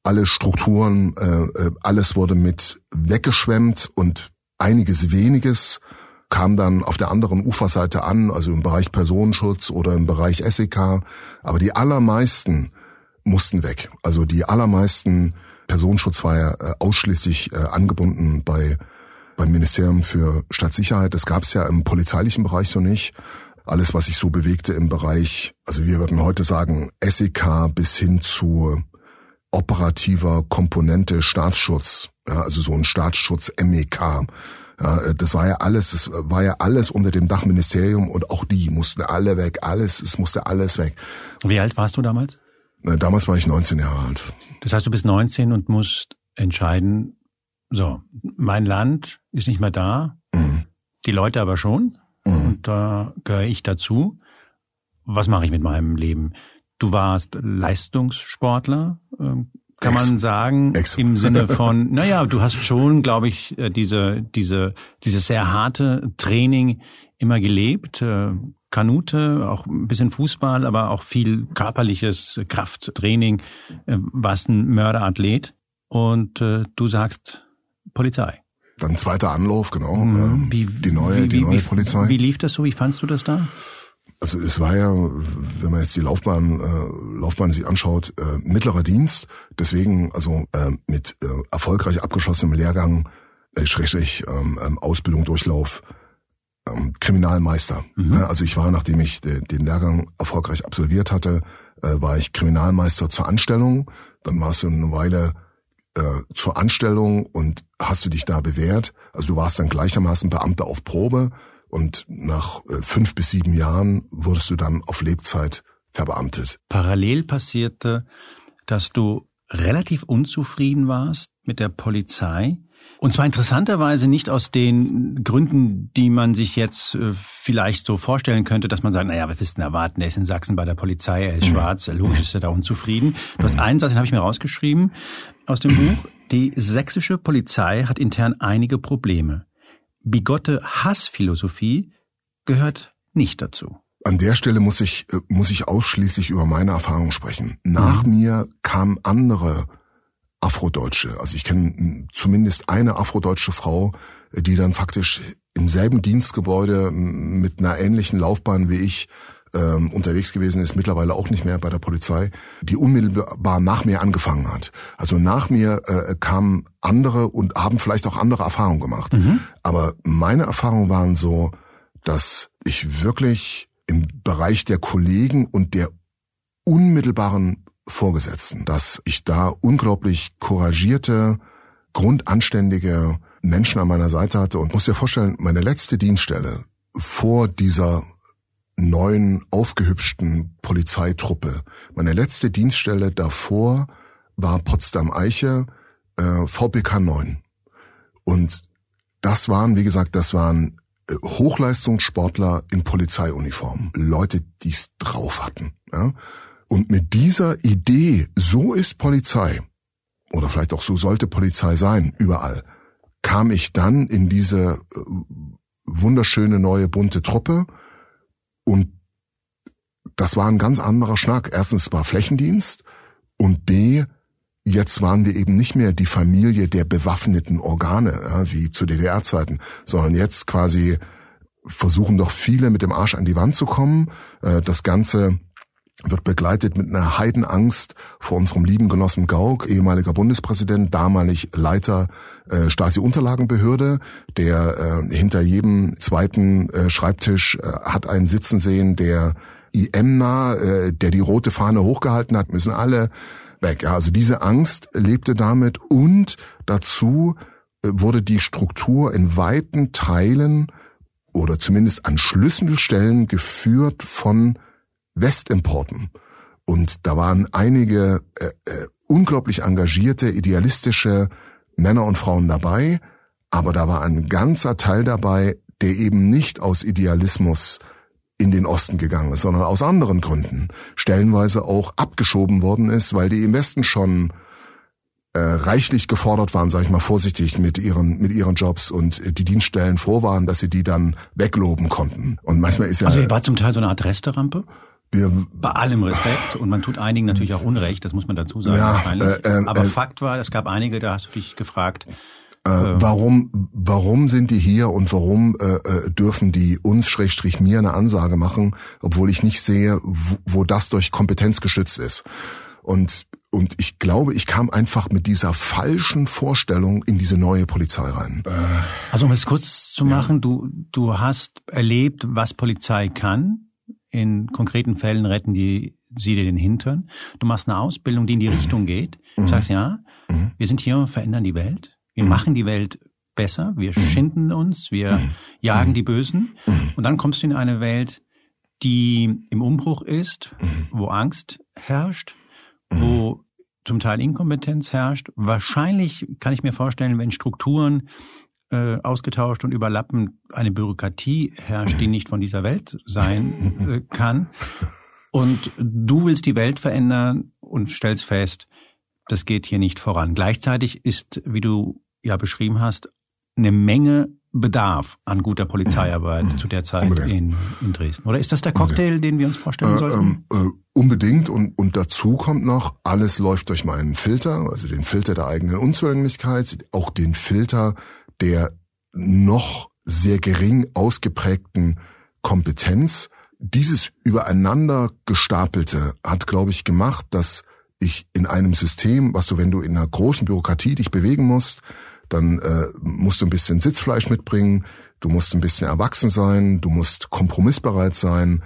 alle Strukturen, äh, äh alles wurde mit weggeschwemmt und einiges weniges kam dann auf der anderen Uferseite an, also im Bereich Personenschutz oder im Bereich SEK. Aber die allermeisten mussten weg. Also die allermeisten Personenschutz war ja äh, ausschließlich äh, angebunden bei beim Ministerium für Stadtsicherheit. Das gab es ja im polizeilichen Bereich so nicht. Alles, was sich so bewegte im Bereich, also wir würden heute sagen SEK bis hin zu operativer Komponente Staatsschutz, ja, also so ein Staatsschutz MEK. Ja, das war ja alles, es war ja alles unter dem Dachministerium und auch die mussten alle weg, alles, es musste alles weg. Wie alt warst du damals? Damals war ich 19 Jahre alt. Das heißt, du bist 19 und musst entscheiden, so, mein Land ist nicht mehr da, mhm. die Leute aber schon mhm. und da gehöre ich dazu. Was mache ich mit meinem Leben? Du warst Leistungssportler, ähm, kann man sagen, Ex. im Sinne von, <laughs> naja, du hast schon, glaube ich, äh, diese, diese, dieses sehr harte Training immer gelebt. Äh, Kanute, auch ein bisschen Fußball, aber auch viel körperliches Krafttraining. Äh, warst ein Mörderathlet und du sagst Polizei. Dann zweiter Anlauf, genau. Mhm. Wie, die neue, wie, die neue wie, Polizei. Wie lief das so? Wie fandst du das da? Also es war ja, wenn man jetzt die Laufbahn, äh, Laufbahn sich anschaut, äh, mittlerer Dienst. Deswegen also äh, mit äh, erfolgreich abgeschlossenem Lehrgang, äh, Schrägstrich, ähm, ähm, Ausbildung, Durchlauf, ähm, Kriminalmeister. Mhm. Also ich war, nachdem ich de, den Lehrgang erfolgreich absolviert hatte, äh, war ich Kriminalmeister zur Anstellung. Dann warst du eine Weile äh, zur Anstellung und hast du dich da bewährt. Also du warst dann gleichermaßen Beamter auf Probe und nach äh, fünf bis sieben Jahren wurdest du dann auf Lebzeit verbeamtet. Parallel passierte, dass du relativ unzufrieden warst mit der Polizei. Und zwar interessanterweise nicht aus den Gründen, die man sich jetzt äh, vielleicht so vorstellen könnte, dass man sagt, naja, was ist denn erwarten? Er ist in Sachsen bei der Polizei, er ist mhm. schwarz, logisch ist er da unzufrieden. Du hast mhm. einen Satz, den habe ich mir rausgeschrieben aus dem Buch. Die sächsische Polizei hat intern einige Probleme bigotte Hassphilosophie gehört nicht dazu. An der Stelle muss ich, äh, muss ich ausschließlich über meine Erfahrung sprechen. Nach mhm. mir kamen andere Afrodeutsche. Also ich kenne zumindest eine afrodeutsche Frau, die dann faktisch im selben Dienstgebäude mit einer ähnlichen Laufbahn wie ich ähm, unterwegs gewesen ist, mittlerweile auch nicht mehr bei der Polizei, die unmittelbar nach mir angefangen hat. Also nach mir äh, kamen andere und haben vielleicht auch andere Erfahrungen gemacht. Mhm. Aber meine Erfahrungen waren so, dass ich wirklich im Bereich der Kollegen und der unmittelbaren Vorgesetzten, dass ich da unglaublich couragierte, grundanständige Menschen an meiner Seite hatte und muss dir vorstellen, meine letzte Dienststelle vor dieser neuen, aufgehübschten Polizeitruppe. Meine letzte Dienststelle davor war Potsdam-Eiche, äh, VPK 9. Und das waren, wie gesagt, das waren äh, Hochleistungssportler in Polizeiuniform. Leute, die es drauf hatten. Ja? Und mit dieser Idee, so ist Polizei, oder vielleicht auch so sollte Polizei sein, überall, kam ich dann in diese äh, wunderschöne neue bunte Truppe und das war ein ganz anderer Schnack. Erstens war Flächendienst und B, jetzt waren wir eben nicht mehr die Familie der bewaffneten Organe, ja, wie zu DDR-Zeiten, sondern jetzt quasi versuchen doch viele mit dem Arsch an die Wand zu kommen. Äh, das Ganze wird begleitet mit einer Heidenangst vor unserem lieben Genossen Gauck, ehemaliger Bundespräsident, damalig Leiter äh, Stasi-Unterlagenbehörde, der äh, hinter jedem zweiten äh, Schreibtisch äh, hat einen sitzen sehen, der IM-nah, äh, der die rote Fahne hochgehalten hat, müssen alle weg. Ja, also diese Angst lebte damit und dazu äh, wurde die Struktur in weiten Teilen oder zumindest an Schlüsselstellen geführt von Westimporten. Und da waren einige äh, äh, unglaublich engagierte, idealistische Männer und Frauen dabei, aber da war ein ganzer Teil dabei, der eben nicht aus Idealismus in den Osten gegangen ist, sondern aus anderen Gründen. Stellenweise auch abgeschoben worden ist, weil die im Westen schon äh, reichlich gefordert waren, sage ich mal vorsichtig, mit ihren mit ihren Jobs und die Dienststellen froh waren, dass sie die dann wegloben konnten. Und manchmal ist ja also ihr war zum Teil so eine Art Resterampe. Wir, Bei allem Respekt und man tut einigen natürlich auch Unrecht, das muss man dazu sagen. Ja. Äh, äh, Aber äh, Fakt war, es gab einige, da hast du dich gefragt, äh, warum, warum sind die hier und warum äh, äh, dürfen die uns, Schrägstrich mir, eine Ansage machen, obwohl ich nicht sehe, wo, wo das durch Kompetenz geschützt ist. Und, und ich glaube, ich kam einfach mit dieser falschen Vorstellung in diese neue Polizei rein. Also um es kurz zu machen, ja. du, du hast erlebt, was Polizei kann in konkreten Fällen retten die sie dir den Hintern. Du machst eine Ausbildung, die in die. Richtung geht. Du mhm. sagst, ja, mhm. wir sind hier und verändern die Welt. Wir mhm. machen die Welt besser. Wir schinden uns. Wir jagen die Bösen. Und dann kommst du in eine Welt, die im Umbruch ist, wo Angst herrscht, wo zum Teil Inkompetenz herrscht. Wahrscheinlich kann ich mir vorstellen, wenn Strukturen äh, ausgetauscht und überlappend eine Bürokratie herrscht, die nicht von dieser Welt sein <laughs> äh, kann. Und du willst die Welt verändern und stellst fest, das geht hier nicht voran. Gleichzeitig ist, wie du ja beschrieben hast, eine Menge Bedarf an guter Polizeiarbeit mhm. zu der Zeit in, in, Dresden. Oder ist das der Cocktail, den wir uns vorstellen äh, sollten? Ähm, äh, unbedingt. Und, und dazu kommt noch, alles läuft durch meinen Filter, also den Filter der eigenen Unzulänglichkeit, auch den Filter der noch sehr gering ausgeprägten Kompetenz. Dieses übereinander gestapelte hat, glaube ich, gemacht, dass ich in einem System, was du, wenn du in einer großen Bürokratie dich bewegen musst, dann äh, musst du ein bisschen Sitzfleisch mitbringen, du musst ein bisschen erwachsen sein, du musst kompromissbereit sein,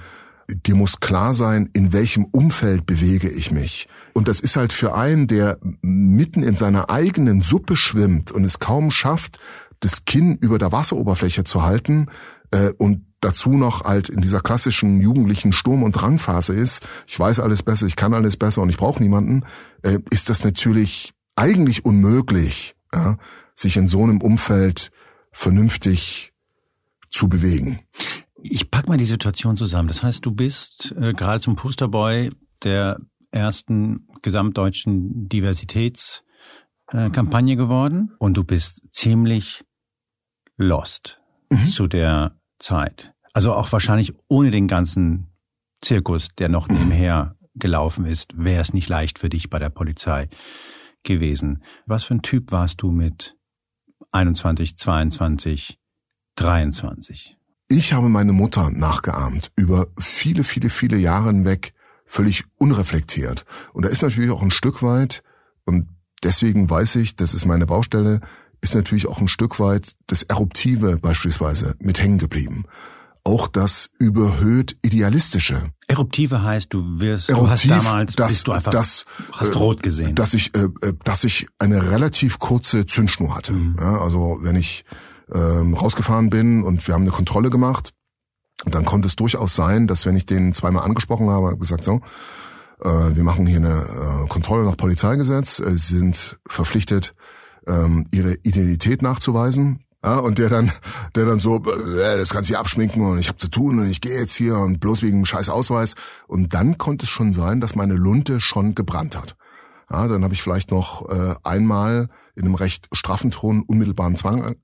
dir muss klar sein, in welchem Umfeld bewege ich mich. Und das ist halt für einen, der mitten in seiner eigenen Suppe schwimmt und es kaum schafft, das Kinn über der Wasseroberfläche zu halten äh, und dazu noch halt in dieser klassischen jugendlichen Sturm- und Drangphase ist, ich weiß alles besser, ich kann alles besser und ich brauche niemanden, äh, ist das natürlich eigentlich unmöglich, ja, sich in so einem Umfeld vernünftig zu bewegen. Ich pack mal die Situation zusammen. Das heißt, du bist äh, gerade zum Posterboy der ersten gesamtdeutschen Diversitätskampagne geworden und du bist ziemlich lost mhm. zu der Zeit. Also auch wahrscheinlich ohne den ganzen Zirkus, der noch nebenher gelaufen ist, wäre es nicht leicht für dich bei der Polizei gewesen. Was für ein Typ warst du mit 21, 22, 23? Ich habe meine Mutter nachgeahmt über viele, viele, viele Jahre hinweg völlig unreflektiert. Und da ist natürlich auch ein Stück weit, und deswegen weiß ich, das ist meine Baustelle, ist natürlich auch ein Stück weit das Eruptive beispielsweise mit hängen geblieben. Auch das überhöht Idealistische. Eruptive heißt, du wirst, Eruptiv, du hast damals, das, bist du einfach, das, hast äh, rot gesehen. Dass ich, äh, äh, dass ich eine relativ kurze Zündschnur hatte. Mhm. Ja, also wenn ich ähm, rausgefahren bin und wir haben eine Kontrolle gemacht, dann konnte es durchaus sein, dass wenn ich den zweimal angesprochen habe, gesagt so, äh, wir machen hier eine äh, Kontrolle nach Polizeigesetz, äh, Sie sind verpflichtet, ähm, ihre Identität nachzuweisen. Ja, und der dann, der dann so, äh, das kannst du abschminken und ich habe zu tun und ich gehe jetzt hier und bloß wegen scheiß Ausweis. Und dann konnte es schon sein, dass meine Lunte schon gebrannt hat. Ja, dann habe ich vielleicht noch äh, einmal in einem recht straffen Ton unmittelbaren Zwang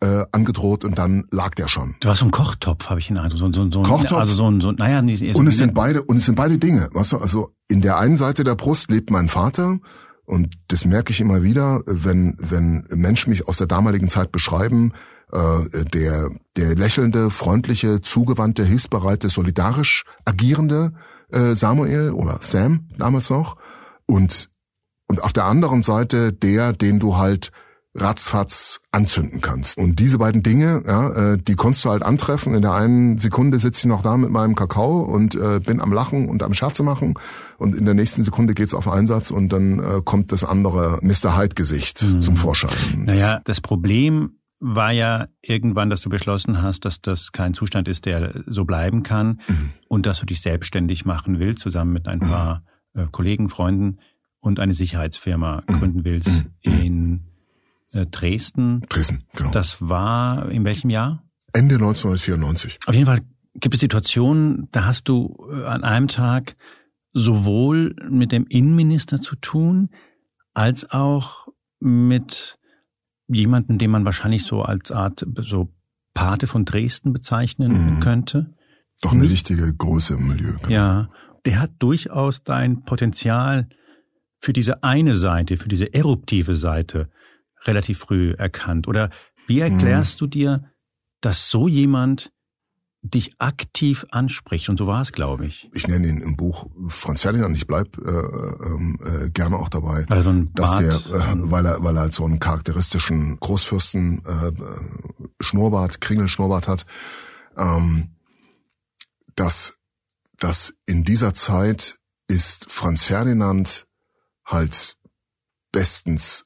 äh, angedroht und dann lag der schon. Du hast so einen Kochtopf, habe ich in So, so, so, Kochtopf. Also so ein, so, naja, nee, so und es sind beide und es sind beide Dinge. Weißt du, also in der einen Seite der Brust lebt mein Vater und das merke ich immer wieder, wenn, wenn Menschen mich aus der damaligen Zeit beschreiben, äh, der, der lächelnde, freundliche, zugewandte, hilfsbereite, solidarisch agierende, äh, Samuel oder Sam damals noch und und auf der anderen Seite der, den du halt ratzfatz anzünden kannst. Und diese beiden Dinge, ja, äh, die konntest du halt antreffen. In der einen Sekunde sitze ich noch da mit meinem Kakao und äh, bin am Lachen und am Scherze machen. Und in der nächsten Sekunde geht's auf Einsatz und dann äh, kommt das andere Mr. Hyde-Gesicht mhm. zum Vorschein. Naja, das Problem war ja irgendwann, dass du beschlossen hast, dass das kein Zustand ist, der so bleiben kann mhm. und dass du dich selbstständig machen willst, zusammen mit ein paar mhm. äh, Kollegen, Freunden und eine Sicherheitsfirma mhm. gründen willst mhm. in Dresden. Dresden, genau. Das war in welchem Jahr? Ende 1994. Auf jeden Fall gibt es Situationen, da hast du äh, an einem Tag sowohl mit dem Innenminister zu tun, als auch mit jemanden, den man wahrscheinlich so als Art so Pate von Dresden bezeichnen mhm. könnte. Doch eine wichtige Größe im Milieu. Genau. Ja, der hat durchaus dein Potenzial für diese eine Seite, für diese eruptive Seite relativ früh erkannt? Oder wie erklärst mhm. du dir, dass so jemand dich aktiv anspricht und so war es, glaube ich. Ich nenne ihn im Buch Franz Ferdinand. Ich bleib äh, äh, gerne auch dabei, weil so ein dass der, äh, weil er, weil er halt so einen charakteristischen Großfürsten äh, Schnurrbart, Kringelschnurrbart hat, ähm, dass dass in dieser Zeit ist Franz Ferdinand halt bestens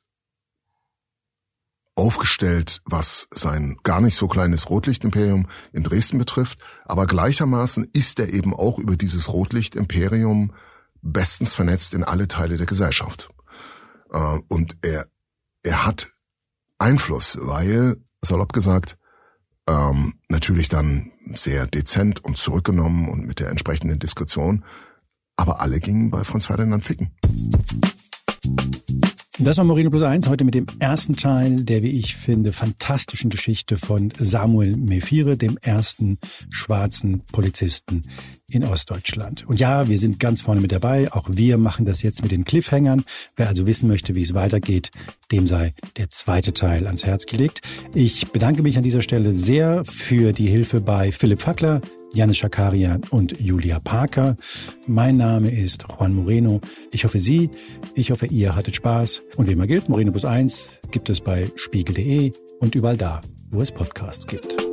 aufgestellt, was sein gar nicht so kleines Rotlichtimperium in Dresden betrifft, aber gleichermaßen ist er eben auch über dieses Rotlichtimperium bestens vernetzt in alle Teile der Gesellschaft. Äh, und er, er hat Einfluss, weil, salopp gesagt, ähm, natürlich dann sehr dezent und zurückgenommen und mit der entsprechenden Diskretion, aber alle gingen bei Franz Ferdinand ficken. Das war Moreno Plus Eins heute mit dem ersten Teil der, wie ich finde, fantastischen Geschichte von Samuel Mephire, dem ersten schwarzen Polizisten in Ostdeutschland. Und ja, wir sind ganz vorne mit dabei. Auch wir machen das jetzt mit den Cliffhangern. Wer also wissen möchte, wie es weitergeht, dem sei der zweite Teil ans Herz gelegt. Ich bedanke mich an dieser Stelle sehr für die Hilfe bei Philipp Fackler, Janis Schakaria und Julia Parker. Mein Name ist Juan Moreno. Ich hoffe Sie, ich hoffe ihr hattet Spaß. Und wie immer gilt, Moreno plus eins gibt es bei spiegel.de und überall da, wo es Podcasts gibt.